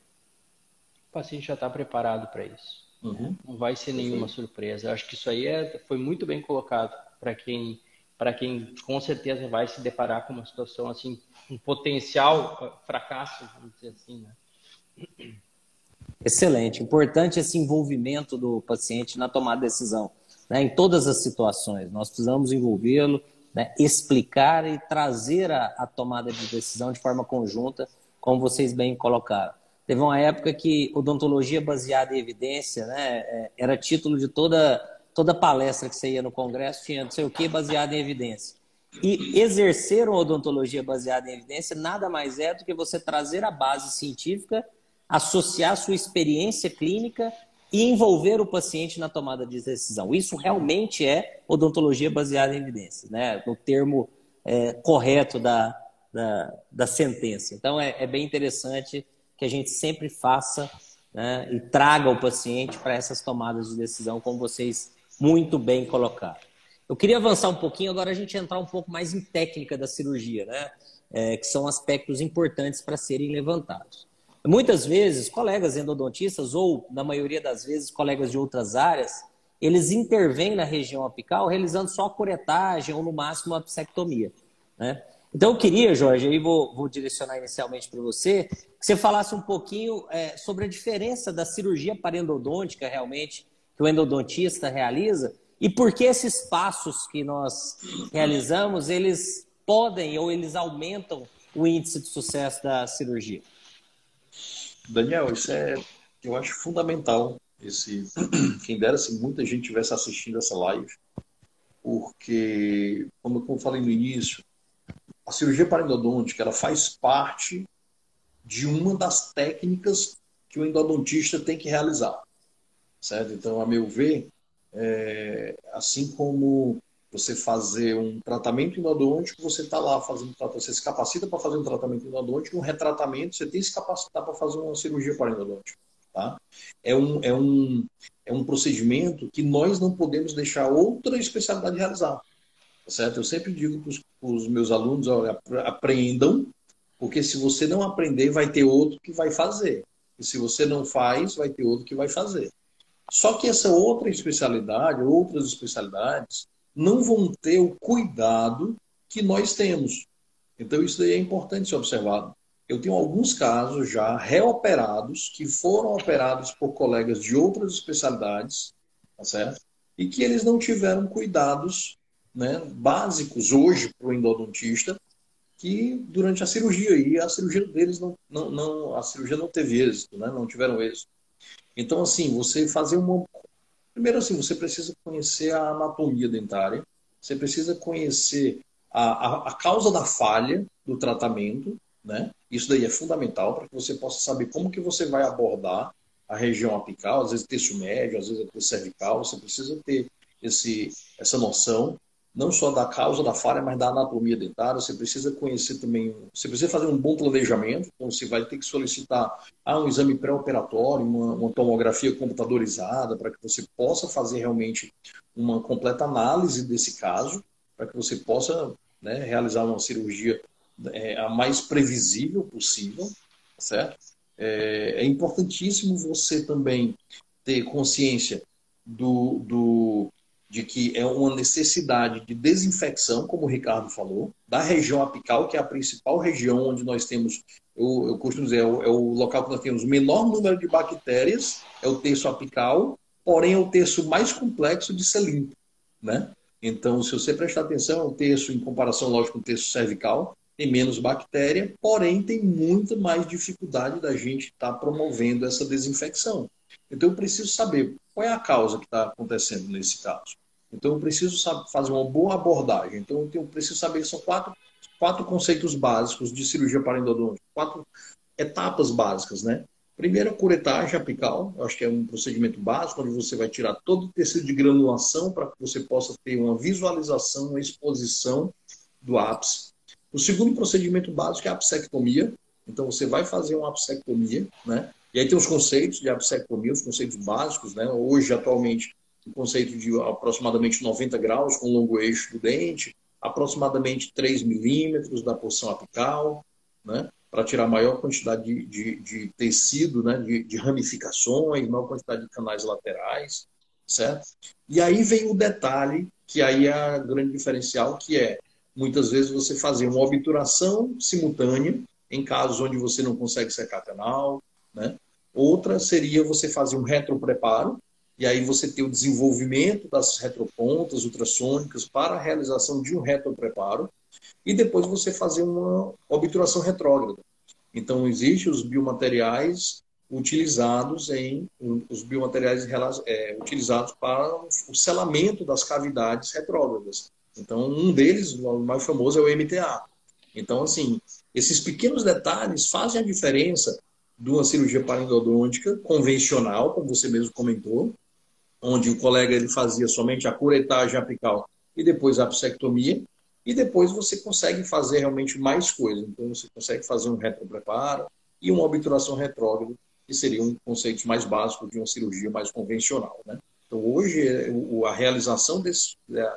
o paciente já está preparado para isso. Uhum. Não vai ser nenhuma surpresa. Eu acho que isso aí é, foi muito bem colocado para quem, quem com certeza vai se deparar com uma situação assim, um potencial fracasso, vamos dizer assim, né? Excelente. Importante esse envolvimento do paciente na tomada de decisão, né? em todas as situações. Nós precisamos envolvê-lo, né? explicar e trazer a, a, tomada de decisão de forma conjunta, como vocês bem colocaram. Teve uma época que odontologia baseada em evidência né? É, era título de toda, toda palestra que você ia no congresso, tinha não sei o que baseado em evidência. E exercer uma odontologia baseada em evidência nada mais é do que você trazer a base científica associar sua experiência clínica e envolver o paciente na tomada de decisão. Isso realmente é odontologia baseada em evidências, né? no termo é, correto da, da, da, sentença. Então, é, é, bem interessante que a gente sempre faça né, e traga o paciente para essas tomadas de decisão, como vocês muito bem colocaram. Eu queria avançar um pouquinho, agora a gente entrar um pouco mais em técnica da cirurgia, né? É, que são aspectos importantes para serem levantados. Muitas vezes, colegas endodontistas, ou na maioria das vezes, colegas de outras áreas, eles intervêm na região apical realizando só a curetagem ou, no máximo, a psectomia. Né? Então, eu queria, Jorge, aí vou, vou direcionar inicialmente para você, que você falasse um pouquinho é, sobre a diferença da cirurgia parendodôntica, realmente, que o endodontista realiza, e por que esses passos que nós realizamos, eles podem ou eles aumentam o índice de sucesso da cirurgia. Daniel, isso é, eu acho fundamental. Esse, [CLEARS THROAT] quem dera se muita gente tivesse assistindo essa live, porque, como eu falei no início, a cirurgia parendodôntica ela faz parte de uma das técnicas que o endodontista tem que realizar, certo? Então, a meu ver, é, assim como você fazer um tratamento endodôntico, você está lá fazendo você se capacita para fazer um tratamento endodôntico, um retratamento, você tem que se capacitar para fazer uma cirurgia parendodôntica. Tá? É, um, é, um, é um procedimento que nós não podemos deixar outra especialidade realizar. Tá certo? Eu sempre digo para os meus alunos: aprendam, porque se você não aprender, vai ter outro que vai fazer. E se você não faz, vai ter outro que vai fazer. Só que essa outra especialidade, outras especialidades, não vão ter o cuidado que nós temos. Então, isso daí é importante ser observado. Eu tenho alguns casos já reoperados que foram operados por colegas de outras especialidades, tá certo? E que eles não tiveram cuidados né, básicos hoje para o endodontista, que durante a cirurgia, e a cirurgia deles não, não, não, a cirurgia não teve êxito, né, não tiveram êxito. Então, assim, você fazer uma. Primeiro, assim, você precisa conhecer a anatomia dentária, você precisa conhecer a, a, a causa da falha do tratamento, né? Isso daí é fundamental para que você possa saber como que você vai abordar a região apical, às vezes terço médio, às vezes terço cervical, você precisa ter esse, essa noção não só da causa da falha, mas da anatomia dentária. Você precisa conhecer também, você precisa fazer um bom planejamento, então você vai ter que solicitar ah, um exame pré-operatório, uma, uma, tomografia computadorizada, para que você possa fazer realmente uma completa análise desse caso, para que você possa né, realizar uma cirurgia é, a mais previsível possível, certo? É, é importantíssimo você também ter consciência do, do de que é uma necessidade de desinfecção, como o Ricardo falou, da região apical, que é a principal região onde nós temos, eu, eu costumo dizer, é o, é o local que nós temos o menor número de bactérias, é o terço apical, porém é o terço mais complexo de ser limpo, né? Então, se você prestar atenção, é um terço, em comparação, lógico, com o terço cervical, tem menos bactéria, porém tem muita mais dificuldade da gente estar tá promovendo essa desinfecção. Então, eu preciso saber qual é a causa que está acontecendo nesse caso. Então, eu preciso saber, fazer uma boa abordagem. Então, eu preciso saber são quatro, quatro conceitos básicos de cirurgia parendodôntica, quatro etapas básicas, né? Primeiro, a curetagem apical, eu acho que é um procedimento básico, onde você vai tirar todo o tecido de granulação para que você possa ter uma visualização, uma exposição do ápice. O segundo procedimento básico é a apsectomia. Então, você vai fazer uma apsectomia, né? E aí tem os conceitos de apsectomia, os conceitos básicos, né? Hoje, atualmente, o conceito de aproximadamente 90 graus com longo eixo do dente, aproximadamente 3 milímetros da porção apical, né? para tirar maior quantidade de, de, de tecido, né? De, de, ramificações, maior quantidade de canais laterais, certo? E aí vem o detalhe, que aí é a grande diferencial, que é, muitas vezes, você fazer uma obturação simultânea, em casos onde você não consegue secar canal, né? Outra seria você fazer um retropreparo, e aí você tem o desenvolvimento das retropontas ultrassônicas para a realização de um retropreparo, e depois você fazer uma obturação retrógrada. Então, existem os biomateriais utilizados em os biomateriais é, utilizados para o selamento das cavidades retrógradas. Então, um deles, o mais famoso, é o MTA. Então, assim, esses pequenos detalhes fazem a diferença de uma cirurgia parendodôntica convencional, como você mesmo comentou, onde o colega ele fazia somente a curetagem apical e depois a apsectomia, e depois você consegue fazer realmente mais coisas. Então, você consegue fazer um retropreparo e uma obturação retrógrada, que seriam conceitos mais básicos de uma cirurgia mais convencional. Né? Então, hoje, a realização desse,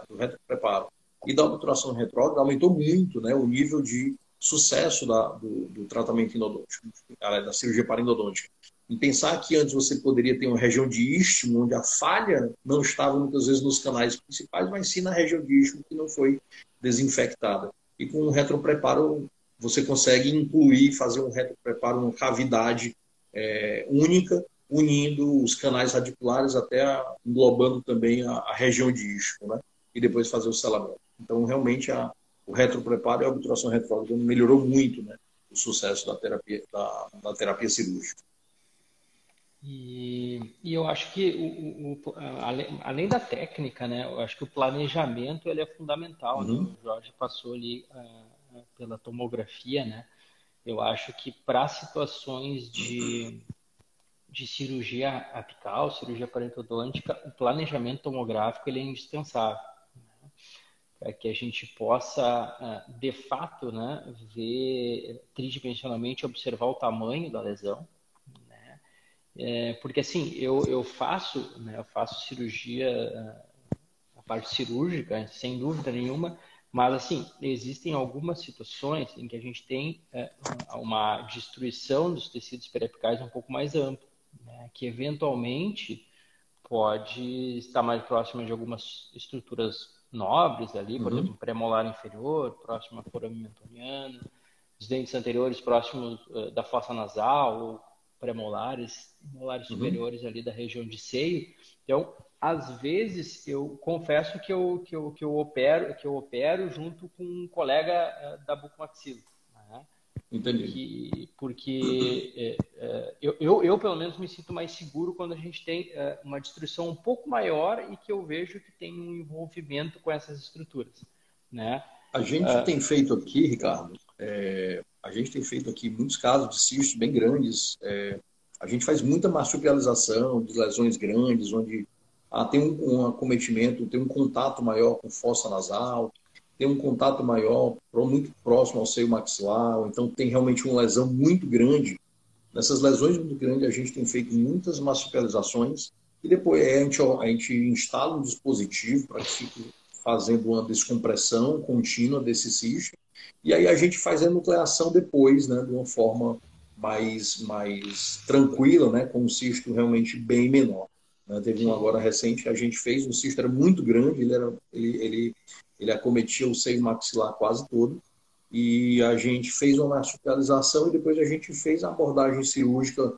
do retropreparo e da obturação retrógrada aumentou muito né, o nível de sucesso da, do, do tratamento endodôntico, da cirurgia parendodôntica em pensar que antes você poderia ter uma região de istmo, onde a falha não estava muitas vezes nos canais principais, mas sim na região de istmo que não foi desinfectada. E com um retropreparo você consegue incluir, fazer um retropreparo, uma cavidade é, única, unindo os canais radiculares até englobando também a, a, região de istmo, né? E depois fazer o selamento. Então, realmente, a, o retropreparo e a obturação retrógrada melhorou muito, né? O sucesso da terapia, da, da terapia cirúrgica. E, e eu acho que, o, o, além, além, da técnica, né, eu acho que o planejamento ele é fundamental. Né? Uhum. Né? O Jorge passou ali uh, pela tomografia, né? Eu acho que para situações de, de cirurgia apical, cirurgia parentodôntica, o planejamento tomográfico ele é indispensável. Né? Para que a gente possa, uh, de fato, né, ver tridimensionalmente, observar o tamanho da lesão É, porque assim, eu, eu faço, né, eu faço cirurgia, a parte cirúrgica, sem dúvida nenhuma, mas assim, existem algumas situações em que a gente tem é, uma destruição dos tecidos periapicais um pouco mais ampla, né, que eventualmente pode estar mais próxima de algumas estruturas nobres ali, por uhum. exemplo, premolar inferior, próximo à forame mentoniana, os dentes anteriores próximos uh, da fossa nasal, ou premolares, molares uhum. superiores ali da região de seio. Então, às vezes, eu confesso que eu, que eu, que eu, opero, que eu opero junto com um colega uh, da bucomaxila. Entendi. Porque, porque é, é, eu, eu, eu, pelo menos, me sinto mais seguro quando a gente tem é, uma destruição um pouco maior e que eu vejo que tem um envolvimento com essas estruturas. Né? A gente uh, tem feito aqui, Ricardo, é, a gente tem feito aqui muitos casos de cistos bem grandes. É, a gente faz muita marsupialização de lesões grandes, onde ah, tem um, um acometimento, tem um contato maior com fossa nasal, tem um contato maior, muito próximo ao seio maxilar, ou então tem realmente uma lesão muito grande. Nessas lesões muito grandes, a gente tem feito muitas marsupializações e depois a gente, a gente instala um dispositivo para que fique fazendo uma descompressão contínua desse cisto e aí a gente faz a nucleação depois, né, de uma forma mais, mais tranquila, né, com um cisto realmente bem menor. Né? Teve um agora recente, a gente fez, o cisto era muito grande, ele, era, ele, ele ele acometia o seio maxilar quase todo. E a gente fez uma marsupialização e depois a gente fez a abordagem cirúrgica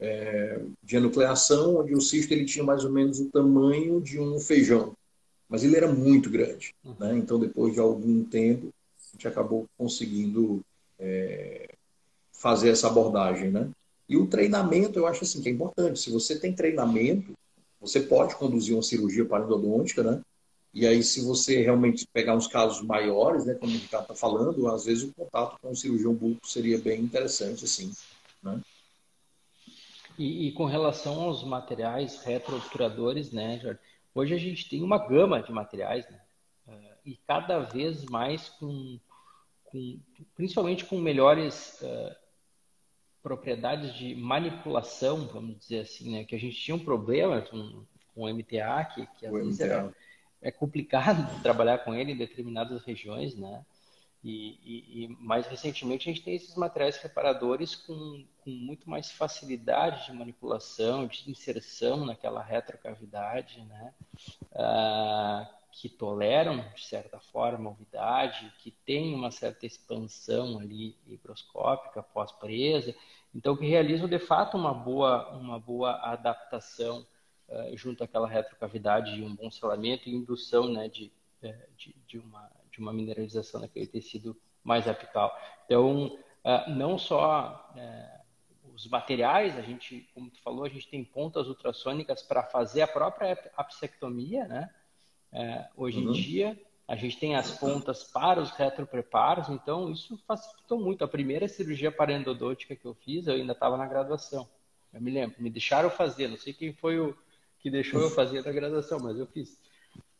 é, de enucleação, onde o cisto ele tinha mais ou menos o tamanho de um feijão, mas ele era muito grande. Né? Então, depois de algum tempo, a gente acabou conseguindo é, fazer essa abordagem. Né? E o treinamento, eu acho assim, que é importante. Se você tem treinamento, você pode conduzir uma cirurgia parendodôntica, né? E aí, se você realmente pegar uns casos maiores, né, como o Ricardo está falando, às vezes o contato com o cirurgião bulco seria bem interessante, assim, né? E, e com relação aos materiais retroobturadores, né, Jorge? Hoje a gente tem uma gama de materiais, né? Uh, e cada vez mais com, com principalmente com melhores uh, propriedades de manipulação, vamos dizer assim, né? Que a gente tinha um problema com, com o MTA, que, que às o vezes MTA. era é complicado [LAUGHS] trabalhar com ele em determinadas regiões, né? E, e, e, mais recentemente a gente tem esses materiais reparadores com, com, muito mais facilidade de manipulação, de inserção naquela retrocavidade, né? Ah, que toleram, de certa forma, a umidade, que tem uma certa expansão ali higroscópica pós-presa, então que realizam de fato uma boa, uma boa adaptação uh, junto àquela retrocavidade e um bom selamento e indução né, de, eh, de, de, uma, de uma mineralização daquele tecido mais apical. Então, uh, não só uh, os materiais, a gente, como tu falou, a gente tem pontas ultrassônicas para fazer a própria apsectomia, né? hoje uhum. em dia, a gente tem as pontas para os retropreparos, então isso facilitou muito. A primeira cirurgia parendodôntica que eu fiz, eu ainda estava na graduação. Eu me lembro, me deixaram fazer, não sei quem foi o, que deixou eu fazer a graduação, mas eu fiz.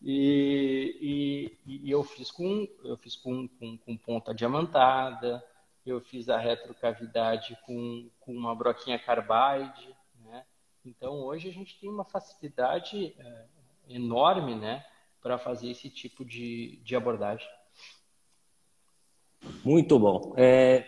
E, e, e eu fiz com eu fiz com, com, com, ponta diamantada, eu fiz a retrocavidade com, com uma broquinha carbide, né? Então hoje a gente tem uma facilidade é, enorme, né, para fazer esse tipo de, de abordagem. Muito bom. É,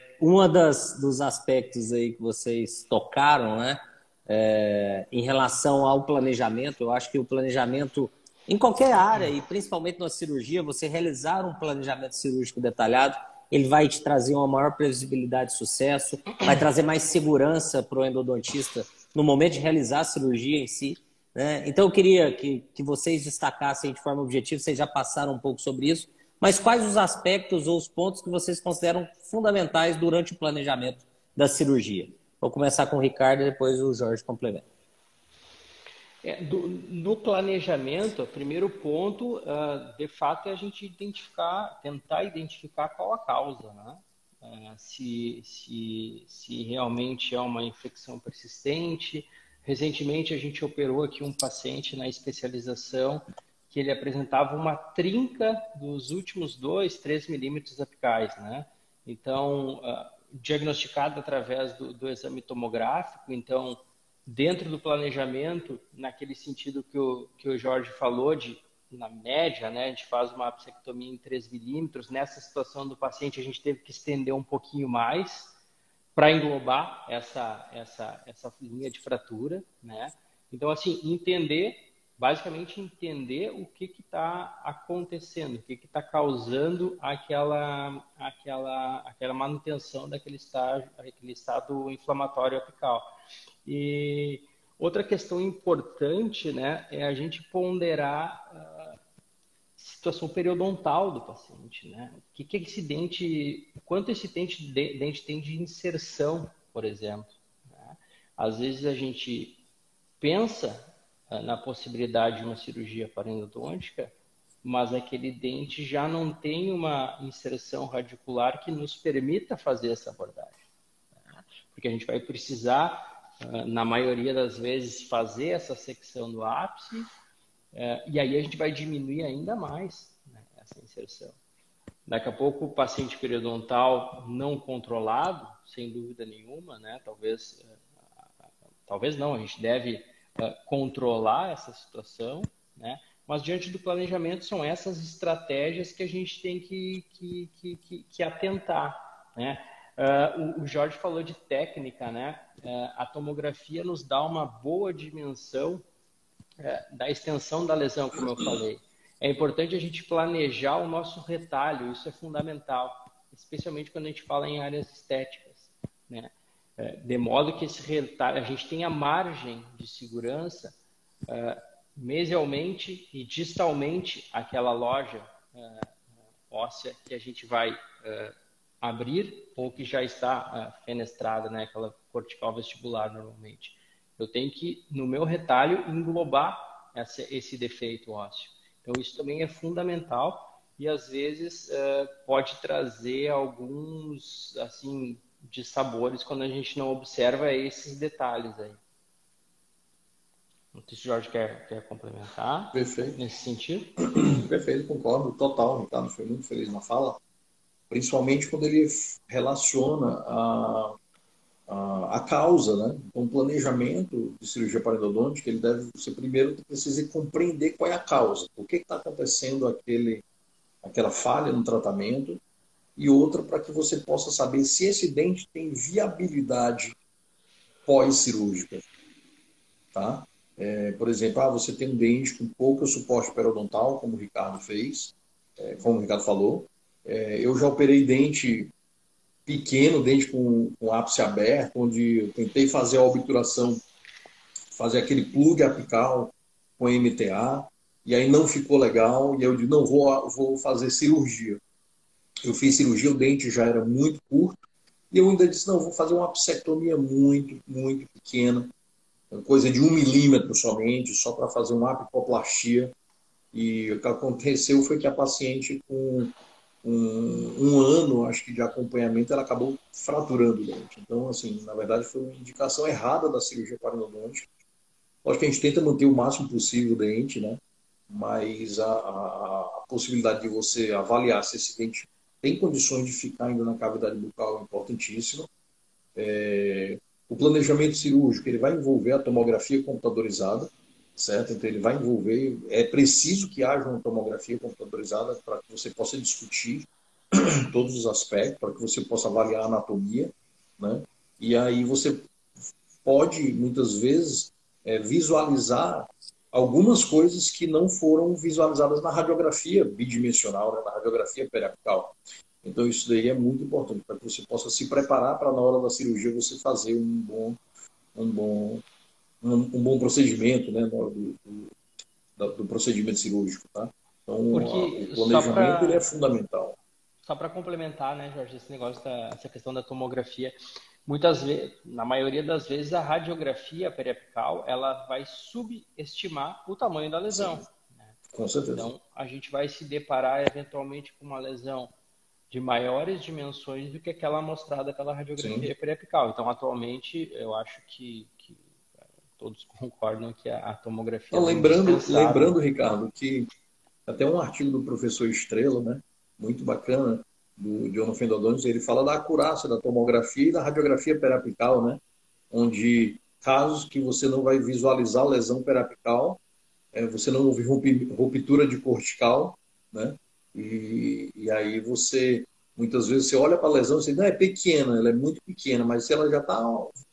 das dos aspectos aí que vocês tocaram, né? É, em relação ao planejamento, eu acho que o planejamento em qualquer área, e principalmente na cirurgia, você realizar um planejamento cirúrgico detalhado, ele vai te trazer uma maior previsibilidade de sucesso, vai trazer mais segurança para o endodontista no momento de realizar a cirurgia em si. Né? Então, eu queria que, que vocês destacassem de forma objetiva, vocês já passaram um pouco sobre isso, mas quais os aspectos ou os pontos que vocês consideram fundamentais durante o planejamento da cirurgia? Vou começar com o Ricardo e depois o Jorge complementa. É, do, no planejamento, o primeiro ponto, uh, de fato, é a gente identificar, tentar identificar qual a causa, né? Uh, se, se, se realmente é uma infecção persistente. Recentemente, a gente operou aqui um paciente na especialização que ele apresentava uma trinca dos últimos 2, 3 milímetros apicais, né? Então, uh, diagnosticado através do, do exame tomográfico, então dentro do planejamento, naquele sentido que o, que o Jorge falou, de na média, né, a gente faz uma apsectomia em 3 milímetros. Nessa situação do paciente, a gente teve que estender um pouquinho mais para englobar essa, essa, essa linha de fratura, né? Então, assim, entender basicamente entender o que está acontecendo, o que está causando aquela, aquela, aquela manutenção daquele estágio, aquele estado inflamatório apical. E outra questão importante, né, é a gente ponderar a situação periodontal do paciente, né? O que, que esse dente, quanto esse dente, dente tem de inserção, por exemplo. Né? Às vezes a gente pensa na possibilidade de uma cirurgia parendodôntica, mas aquele dente já não tem uma inserção radicular que nos permita fazer essa abordagem. Né? Porque a gente vai precisar, eh, na maioria das vezes, fazer essa secção do ápice, eh, e aí a gente vai diminuir ainda mais né, essa inserção. Daqui a pouco, o paciente periodontal não controlado, sem dúvida nenhuma, né? Talvez, talvez não, a gente deve controlar essa situação, né? Mas diante do planejamento são essas estratégias que a gente tem que, que, que, que, que atentar, né? Uh, o, o, Jorge falou de técnica, né? Uh, a tomografia nos dá uma boa dimensão uh, da extensão da lesão, como eu falei. É importante a gente planejar o nosso retalho, isso é fundamental, especialmente quando a gente fala em áreas estéticas, né? É, de modo que esse retalho, a gente tenha margem de segurança uh, mesialmente e distalmente aquela loja uh, óssea que a gente vai abrir ou que já está fenestrada, né, aquela cortical vestibular normalmente. Eu tenho que, no meu retalho, englobar essa, esse defeito ósseo. Então, isso também é fundamental e, às vezes, pode trazer alguns, assim, de sabores quando a gente não observa esses detalhes aí. Não sei se o Jorge quer, quer complementar Perfeito. nesse sentido. [CLEARS THROAT] Perfeito, concordo total, Ricardo. Foi muito feliz na fala, principalmente quando ele relaciona a, a, a causa, né? Então, o planejamento de cirurgia parodontica, ele deve ser primeiro precisa compreender qual é a causa, o que está acontecendo aquele, aquela falha no tratamento e outra para que você possa saber se esse dente tem viabilidade pós-cirúrgica. Tá? É, por exemplo, ah, você tem um dente com pouco suporte periodontal, como o Ricardo fez, é, como o Ricardo falou. É, eu já operei dente pequeno, dente com, com ápice aberto, onde eu tentei fazer a obturação, fazer aquele plug apical com MTA, e aí não ficou legal, e eu disse, não, vou, vou fazer cirurgia. Eu fiz cirurgia, o dente já era muito curto. E eu ainda disse, não, vou fazer uma apsectomia muito, muito pequena. Coisa de um milímetro somente, só para fazer uma apipoplastia. E o que aconteceu foi que a paciente, com um, um, ano, acho que, de acompanhamento, ela acabou fraturando o dente. Então, assim, na verdade, foi uma indicação errada da cirurgia parodôntica. Lógico que a gente tenta manter o máximo possível o dente, né? Mas a, a, a possibilidade de você avaliar se esse dente tem condições de ficar ainda na cavidade bucal importantíssimo. É, o planejamento cirúrgico ele vai envolver a tomografia computadorizada, certo? Então ele vai envolver, é preciso que haja uma tomografia computadorizada para que você possa discutir [CLEARS THROAT] todos os aspectos, para que você possa avaliar a anatomia, né? E aí você pode muitas vezes é, visualizar algumas coisas que não foram visualizadas na radiografia bidimensional, né, na radiografia periapical. Então, isso daí é muito importante para que você possa se preparar para, na hora da cirurgia, você fazer um bom, um bom, um, um bom procedimento né, na hora do, do, do procedimento cirúrgico. Tá? Então, Porque a, o planejamento pra... é fundamental. Só para complementar, né, Jorge, esse negócio da essa questão da tomografia, muitas vezes, na maioria das vezes, a radiografia periapical ela vai subestimar o tamanho da lesão. Né? Com certeza. Então, a gente vai se deparar eventualmente com uma lesão de maiores dimensões do que aquela mostrada pela radiografia Sim. periapical. Então, atualmente, eu acho que, que todos concordam que a, a tomografia. Então, lembrando, lembrando, Ricardo, que até um artigo do professor Estrela, né, muito bacana, do John Fendodonis, ele fala da acurácia da tomografia e da radiografia periapical, né? onde casos que você não vai visualizar lesão periapical, é, você não houve ruptura de cortical, né? E, e aí você, muitas vezes, você olha para a lesão e você não é pequena, ela é muito pequena, mas se ela já está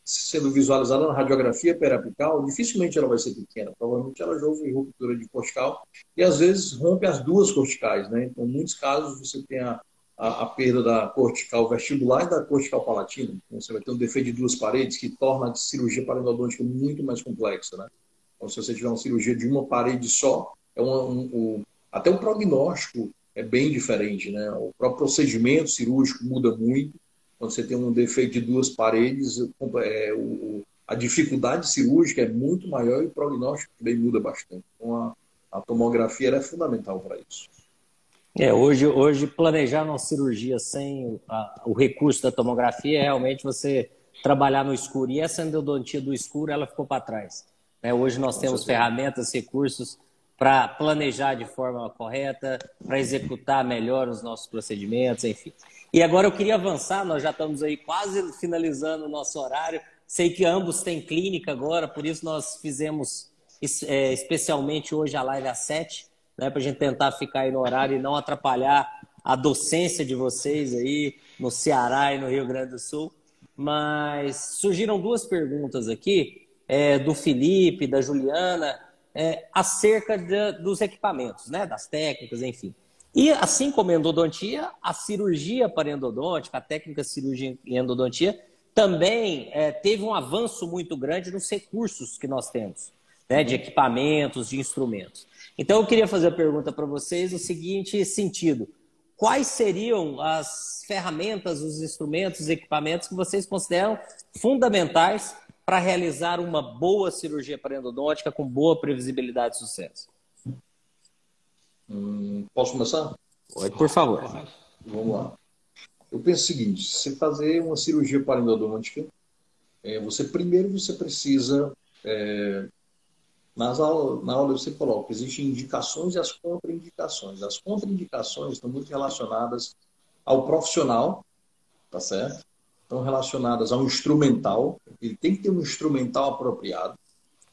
sendo visualizada na radiografia periapical, dificilmente ela vai ser pequena. Provavelmente ela já houve ruptura de cortical e às vezes rompe as duas corticais, né? Então, em muitos casos, você tem a, a, a perda da cortical vestibular e da cortical palatina. Então, você vai ter um defeito de duas paredes que torna a cirurgia parendodôntica muito mais complexa, né? Então, se você tiver uma cirurgia de uma parede só, é um, um até o prognóstico é bem diferente, né? O próprio procedimento cirúrgico muda muito. Quando você tem um defeito de duas paredes, é, o, a dificuldade cirúrgica é muito maior e o prognóstico também muda bastante. Então, a, a tomografia é fundamental para isso. É, hoje, hoje planejar uma cirurgia sem a, o recurso da tomografia é realmente você trabalhar no escuro. E essa endodontia do escuro, ela ficou para trás. Né? Hoje nós temos ferramentas, recursos para planejar de forma correta, para executar melhor os nossos procedimentos, enfim. E agora eu queria avançar, nós já estamos aí quase finalizando o nosso horário. Sei que ambos têm clínica agora, por isso nós fizemos é, especialmente hoje a live às sete, né, para a gente tentar ficar aí no horário e não atrapalhar a docência de vocês aí no Ceará e no Rio Grande do Sul. Mas surgiram duas perguntas aqui, é, do Felipe, da Juliana, é, acerca de, dos equipamentos, né, das técnicas, enfim. E assim como a endodontia, a cirurgia para endodôntica, a técnica cirurgia em endodontia, também é, teve um avanço muito grande nos recursos que nós temos, né, de equipamentos, de instrumentos. Então eu queria fazer a pergunta para vocês no seguinte sentido: quais seriam as ferramentas, os instrumentos, os equipamentos que vocês consideram fundamentais para realizar uma boa cirurgia parendodôntica com boa previsibilidade de sucesso? Hum, posso começar? Pode, por favor. Vamos lá. Eu penso o seguinte: se fazer uma cirurgia parendodôntica, é, você primeiro você precisa é, aulas, na aula você coloca, existem indicações e as contraindicações. As contraindicações estão muito relacionadas ao profissional, tá certo? estão relacionadas ao instrumental. Ele tem que ter um instrumental apropriado,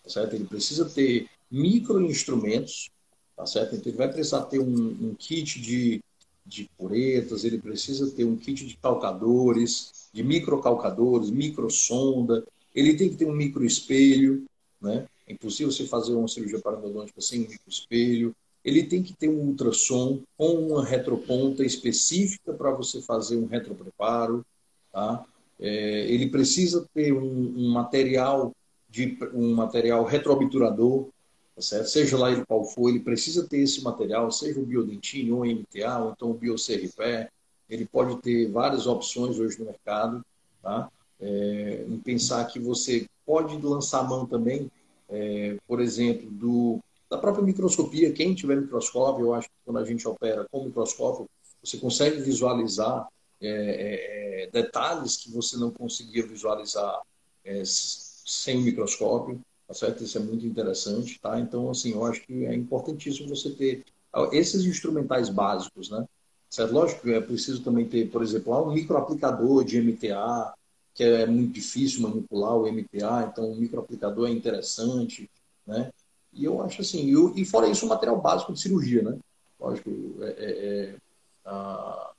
tá certo? Ele precisa ter microinstrumentos, tá certo? Então ele vai precisar ter um, um kit de, de puretas, ele precisa ter um kit de calcadores, de microcalcadores, microsonda, ele tem que ter um microespelho, né? É impossível você fazer uma cirurgia paradontológica sem um microespelho. Ele tem que ter um ultrassom com uma retroponta específica para você fazer um retropreparo. Tá? É, ele precisa ter um, um, material de um material retroobturador, tá seja lá ele qual for, ele precisa ter esse material, seja o biodentine ou o MTA, ou então o BioCRPE. Ele pode ter várias opções hoje no mercado. Tá? É, em pensar que você pode lançar mão também, é, por exemplo, do, da própria microscopia. Quem tiver microscópio, eu acho que quando a gente opera com microscópio, você consegue visualizar é, é, é, detalhes que você não conseguia visualizar é, sem microscópio, tá certo? Isso é muito interessante, tá? Então, assim, eu acho que é importantíssimo você ter esses instrumentais básicos, né? Certo? Lógico que é preciso também ter, por exemplo, um microaplicador de MTA, que é muito difícil manipular o MTA, então o microaplicador é interessante, né? E eu acho assim, e, fora isso, o material básico de cirurgia, né? Lógico, é, é, é a,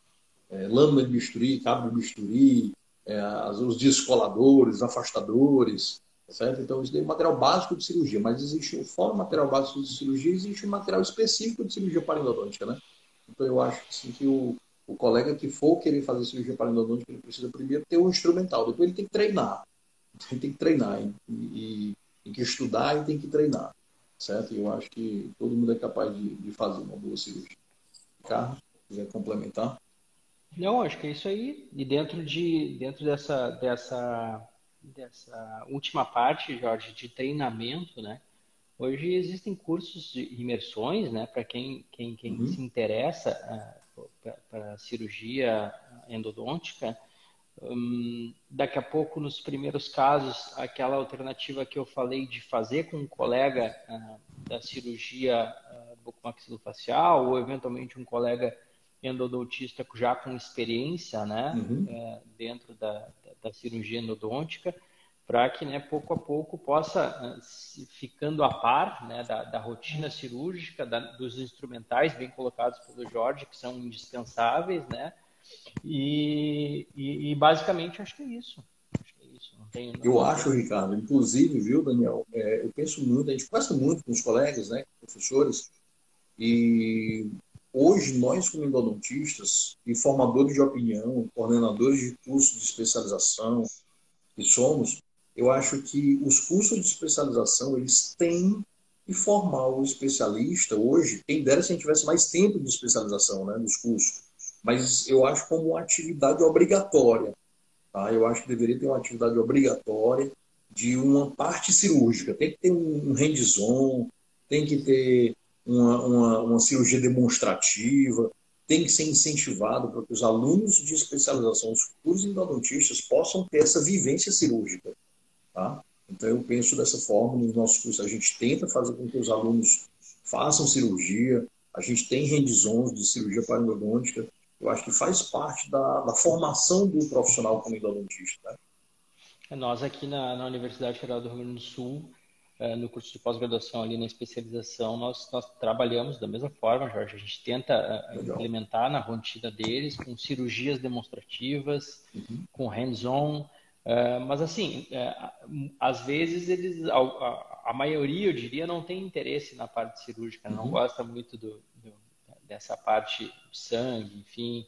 é, lâmina de bisturi, cabo de bisturi, é, os descoladores, afastadores, certo? Então, isso é um material básico de cirurgia, mas existe, fora o material básico de cirurgia, existe um material específico de cirurgia parendodôntica, né? Então, eu acho assim, que o, o colega que for querer fazer cirurgia parendodôntica, ele precisa primeiro ter um instrumental, depois ele tem que treinar. [LAUGHS] Ele tem que treinar, e, e tem que estudar e tem que treinar, certo? E eu acho que todo mundo é capaz de, de fazer uma boa cirurgia. Carlos, quiser complementar? Não, acho que é isso aí. E dentro de dentro dessa dessa dessa última parte, Jorge, de treinamento, né? Hoje existem cursos de imersões, né, para quem quem, quem uhum. se interessa uh, para cirurgia endodôntica. Um, daqui a pouco, nos primeiros casos, aquela alternativa que eu falei de fazer com um colega uh, da cirurgia uh, bucomaxilofacial ou eventualmente um colega endodontista já com experiência né, uhum. é, dentro da, da, da, cirurgia endodôntica. Para que, né, pouco a pouco, possa ficando a par né, da, da rotina cirúrgica, da, dos instrumentais bem colocados pelo Jorge, que são indispensáveis, né? E, e, e basicamente acho que é isso. Acho que é isso. Não tem, não eu acho, Ricardo, inclusive, viu, Daniel? É, eu penso muito, a gente conversa muito com os colegas, né, professores, e hoje nós, como endodontistas e formadores de opinião, coordenadores de cursos de especialização que somos, eu acho que os cursos de especialização eles têm que formar o especialista hoje. Quem dera se a gente tivesse mais tempo de especialização, né, nos cursos. Mas eu acho como uma atividade obrigatória. Tá? Eu acho que deveria ter uma atividade obrigatória de uma parte cirúrgica. Tem que ter um hands-on, tem que ter uma, uma, uma cirurgia demonstrativa, tem que ser incentivado para que os alunos de especialização, os futuros endodontistas, possam ter essa vivência cirúrgica. Tá? Então, eu penso dessa forma nos nossos cursos. A gente tenta fazer com que os alunos façam cirurgia, a gente tem hands de cirurgia parodontológica. Eu acho que faz parte da, da formação do profissional como endodontista. Né? Nós aqui na, na Universidade Federal do Rio Grande do Sul, eh, no curso de pós-graduação ali na especialização, nós, nós trabalhamos da mesma forma, Jorge. A gente tenta eh, implementar na rotina deles com cirurgias demonstrativas, uhum. com hands-on, é, mas assim, é, às vezes eles, a, a, a, maioria, eu diria, não tem interesse na parte cirúrgica, uhum. não gosta muito do, do, dessa parte do sangue, enfim.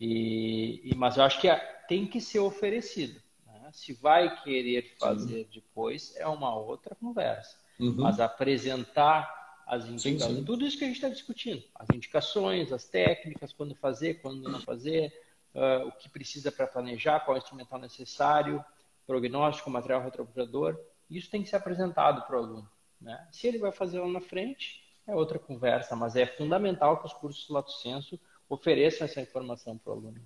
E, e, mas eu acho que tem que ser oferecido. Né? Se vai querer fazer sim. depois, é uma outra conversa. Uhum. Mas apresentar as indicações, sim, sim. tudo isso que a gente está discutindo, as indicações, as técnicas, quando fazer, quando não fazer, uh, o que precisa para planejar, qual é o instrumental necessário, prognóstico, material retroprojetor. Isso tem que ser apresentado para o aluno. Né? Se ele vai fazer lá na frente, é outra conversa, mas é fundamental que os cursos Lato Senso ofereçam essa informação para o aluno.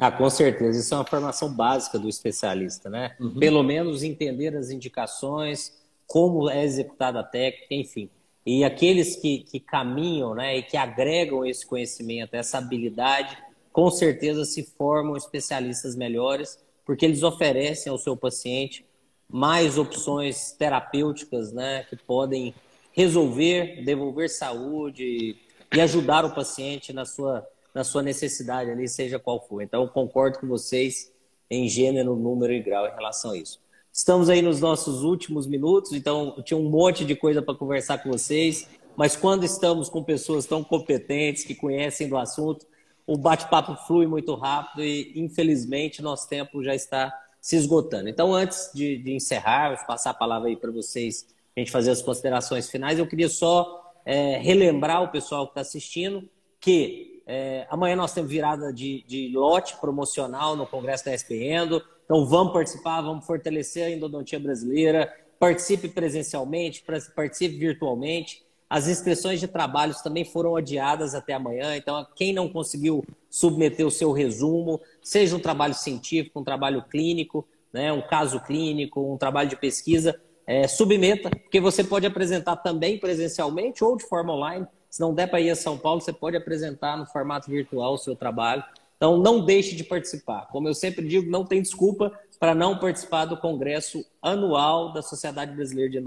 Ah, com certeza. Isso é uma formação básica do especialista, né? Uhum. Pelo menos entender as indicações, como é executada a técnica, enfim. E aqueles que, que caminham né, e que agregam esse conhecimento, essa habilidade, com certeza se formam especialistas melhores, porque eles oferecem ao seu paciente mais opções terapêuticas, né, que podem resolver, devolver saúde e ajudar o paciente na sua, na sua necessidade ali, seja qual for. Então, concordo com vocês em gênero, número e grau em relação a isso. Estamos aí nos nossos últimos minutos, então eu tinha um monte de coisa para conversar com vocês, mas quando estamos com pessoas tão competentes, que conhecem do assunto, o bate-papo flui muito rápido e, infelizmente, nosso tempo já está se esgotando. Então, antes de, de encerrar, vou passar a palavra aí para vocês, a gente fazer as considerações finais, eu queria só é, relembrar o pessoal que está assistindo que é, amanhã nós temos virada de, de, lote promocional no Congresso da SPEndo, então vamos participar, vamos fortalecer a endodontia brasileira, participe presencialmente, participe virtualmente. As inscrições de trabalhos também foram adiadas até amanhã, então quem não conseguiu submeter o seu resumo, seja um trabalho científico, um trabalho clínico, né, um caso clínico, um trabalho de pesquisa, é, submeta, porque você pode apresentar também presencialmente ou de forma online. Se não der para ir a São Paulo, você pode apresentar no formato virtual o seu trabalho. Então, não deixe de participar. Como eu sempre digo, não tem desculpa para não participar do congresso anual da Sociedade Brasileira de,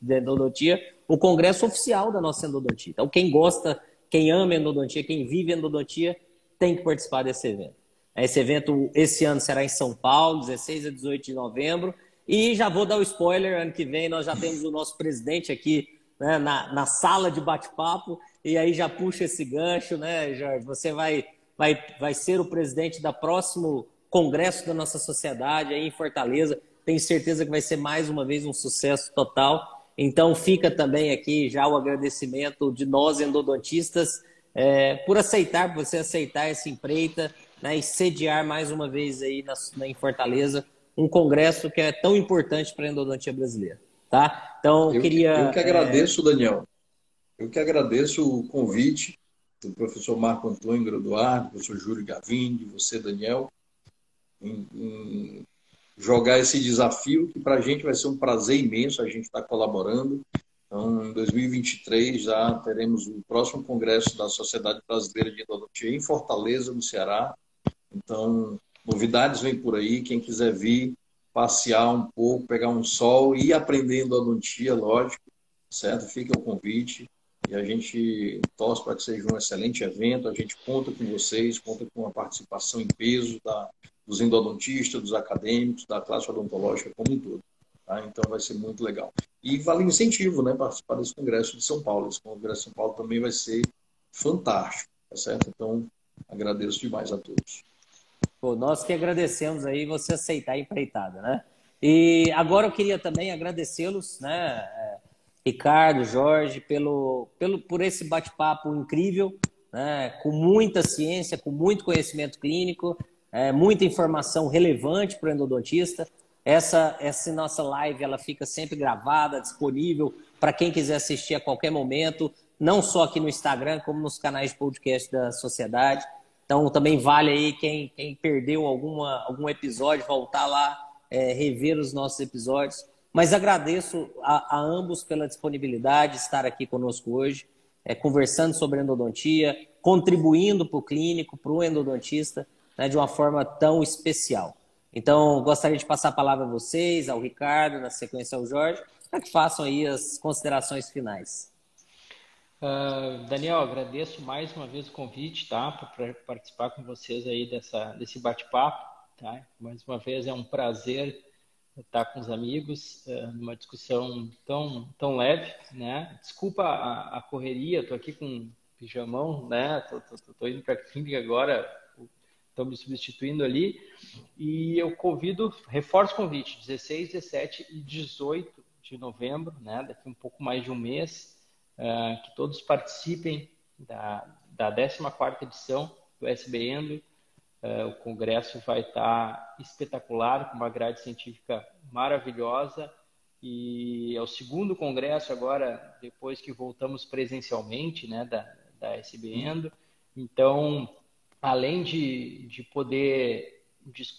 de Endodontia, o congresso oficial da nossa endodontia. Então, quem gosta, quem ama endodontia, quem vive endodontia, tem que participar desse evento. Esse evento, esse ano, será em São Paulo, 16 a 18 de novembro. E já vou dar o spoiler, ano que vem nós já temos o nosso presidente aqui né, na, na sala de bate-papo, e aí já puxa esse gancho, né, Jorge? Você vai, vai, vai ser o presidente da próximo congresso da nossa sociedade aí em Fortaleza. Tenho certeza que vai ser mais uma vez um sucesso total. Então fica também aqui já o agradecimento de nós endodontistas é, por aceitar, por você aceitar essa empreita né, e sediar mais uma vez aí na, na, em Fortaleza um congresso que é tão importante para a endodontia brasileira. Tá? Então eu queria. Eu que agradeço, é... Daniel. Eu que agradeço o convite do professor Marco Antônio Graduardo, do professor Júlio Gavini, de você, Daniel em, em jogar esse desafio, que para a gente vai ser um prazer imenso a gente estar tá colaborando. Então, em 2023 já teremos o próximo congresso da Sociedade Brasileira de Endodontia em Fortaleza, no Ceará. Então, novidades vêm por aí. Quem quiser vir, passear um pouco, pegar um sol e ir aprendendo odontia, lógico, certo? Fica o convite e a gente torce para que seja um excelente evento. A gente conta com vocês, conta com a participação em peso da, dos endodontistas, dos acadêmicos, da classe odontológica como um todo. Tá? Então vai ser muito legal. E vale incentivo, né, participar desse congresso de São Paulo. Esse congresso de São Paulo também vai ser fantástico, tá certo? Então agradeço demais a todos. Pô, nós que agradecemos aí você aceitar a empreitada, né? E agora eu queria também agradecê-los, né, é, Ricardo, Jorge, pelo, pelo, por esse bate-papo incrível, né, com muita ciência, com muito conhecimento clínico, é, muita informação relevante para o endodontista. Essa, essa nossa live ela fica sempre gravada, disponível para quem quiser assistir a qualquer momento, não só aqui no Instagram, como nos canais de podcast da sociedade. Então também vale aí quem, quem perdeu alguma, algum episódio, voltar lá, é, rever os nossos episódios. Mas agradeço a, a ambos pela disponibilidade de estar aqui conosco hoje, é, conversando sobre endodontia, contribuindo para o clínico, para o endodontista, né, de uma forma tão especial. Então, gostaria de passar a palavra a vocês, ao Ricardo, na sequência ao Jorge, para que façam aí as considerações finais. Uh, Daniel, agradeço mais uma vez o convite, tá, para participar com vocês aí dessa, desse bate-papo, tá? Mais uma vez é um prazer estar com os amigos uh, numa discussão tão, tão leve, né? Desculpa a, a correria, estou aqui com pijamão, né? Tô, tô, tô indo para a clínica agora estão me substituindo ali. E eu convido, reforço o convite, 16, 17 e 18 de novembro, né, daqui um pouco mais de um mês, uh, que todos participem da, da 14ª edição do SB Endo. Uh, o congresso vai estar espetacular, com uma grade científica maravilhosa, e é o segundo congresso agora, depois que voltamos presencialmente, né, da, da SB. Então, além de, de poder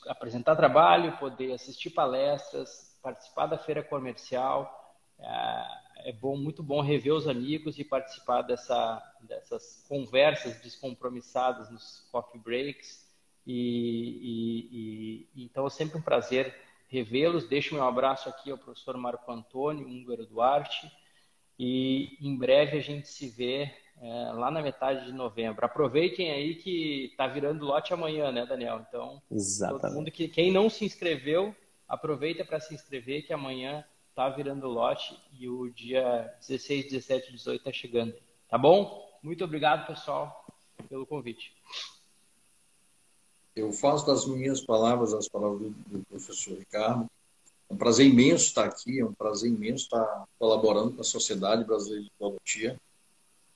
apresentar trabalho, poder assistir palestras, participar da feira comercial, é, é bom, muito bom rever os amigos e participar dessa, dessas conversas descompromissadas nos coffee breaks. E, e, e então é sempre um prazer revê-los. Deixo meu abraço aqui ao professor Marco Antônio Húngaro Duarte e em breve a gente se vê é, lá na metade de novembro. Aproveitem aí que está virando lote amanhã, né, Daniel? Então, Exatamente. todo mundo que quem não se inscreveu, aproveita para se inscrever que amanhã está virando lote e o dia 16, 17 e 18 está chegando. Tá bom? Muito obrigado, pessoal, pelo convite. Eu faço das minhas palavras as palavras do, do professor Ricardo. É um prazer imenso estar aqui, é um prazer imenso estar colaborando com a Sociedade Brasileira de Biologia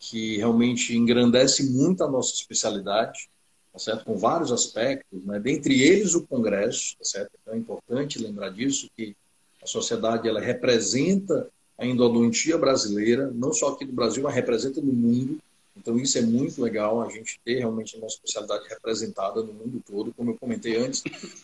que realmente engrandece muito a nossa especialidade, tá certo? com vários aspectos, né? dentre eles o Congresso, tá certo? Então é importante lembrar disso, que a sociedade ela representa a endodontia brasileira, não só aqui do Brasil, mas representa no mundo. Então isso é muito legal, a gente ter realmente a nossa especialidade representada no mundo todo. Como eu comentei antes,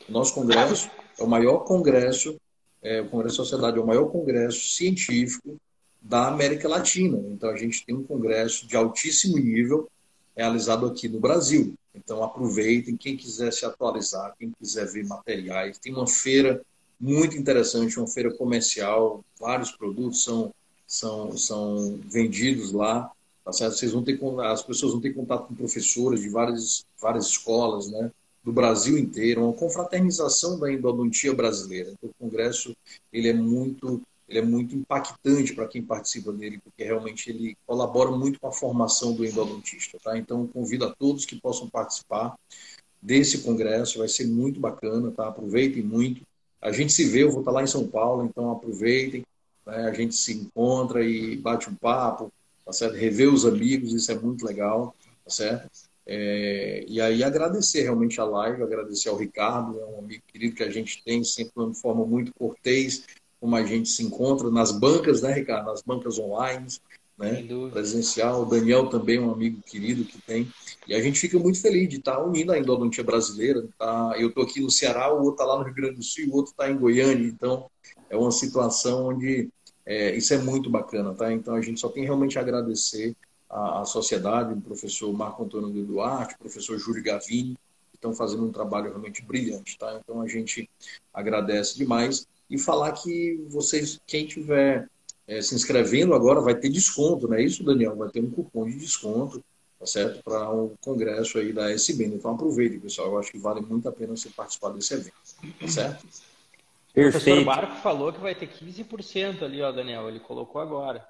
o nosso congresso é o maior congresso, é, o Congresso da Sociedade é o maior congresso científico da América Latina. Então, a gente tem um congresso de altíssimo nível realizado aqui no Brasil. Então, aproveitem, quem quiser se atualizar, quem quiser ver materiais. Tem uma feira muito interessante, uma feira comercial, vários produtos são, são, são vendidos lá. Tá certo? Vocês vão ter, as pessoas vão ter contato com professores de várias, várias escolas, né? do Brasil inteiro, uma confraternização da endodontia brasileira. Então, o congresso ele é muito ele é muito impactante para quem participa dele, porque realmente ele colabora muito com a formação do endodontista. Tá? Então, convido a todos que possam participar desse congresso, vai ser muito bacana, tá? aproveitem muito. A gente se vê, eu vou estar lá em São Paulo, então aproveitem, né? a gente se encontra e bate um papo, tá certo? rever os amigos, isso é muito legal, tá certo? É, e aí agradecer realmente a live, agradecer ao Ricardo, é um amigo querido que a gente tem sempre de uma forma muito cortês, como a gente se encontra nas bancas, né, Ricardo? Nas bancas online, né? Presencial. O Daniel também é um amigo querido que tem. E a gente fica muito feliz de estar unindo a endodontia brasileira. Tá? Eu estou aqui no Ceará, o outro está lá no Rio Grande do Sul, o outro está em Goiânia. Então, é uma situação onde é, isso é muito bacana, tá? Então, a gente só tem realmente a agradecer à, à sociedade, o professor Marco Antônio Duarte, o professor Júlio Gavini, estão fazendo um trabalho realmente brilhante, tá? Então a gente agradece demais e falar que vocês, quem tiver é, se inscrevendo agora, vai ter desconto, não é isso, Daniel? Vai ter um cupom de desconto, tá certo? Para o um congresso aí da SBN. Então aproveite, pessoal. Eu acho que vale muito a pena você participar desse evento, tá certo? Perfeito. O professor Marco falou que vai ter 15% ali, ó, Daniel. Ele colocou agora.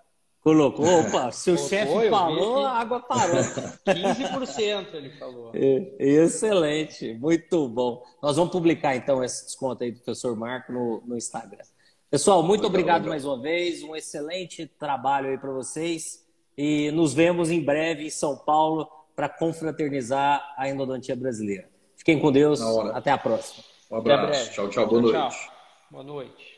Colocou, opa, se o chefe falou, a água parou. 15% ele falou. Excelente, muito bom. Nós vamos publicar então esse desconto aí do professor Marco no, no Instagram. Pessoal, muito, muito obrigado legal. mais uma vez, um excelente trabalho aí para vocês e nos vemos em breve em São Paulo para confraternizar a endodontia brasileira. Fiquem com Deus, até a próxima. Um abraço, tchau, tchau, boa noite. Tchau. Boa noite.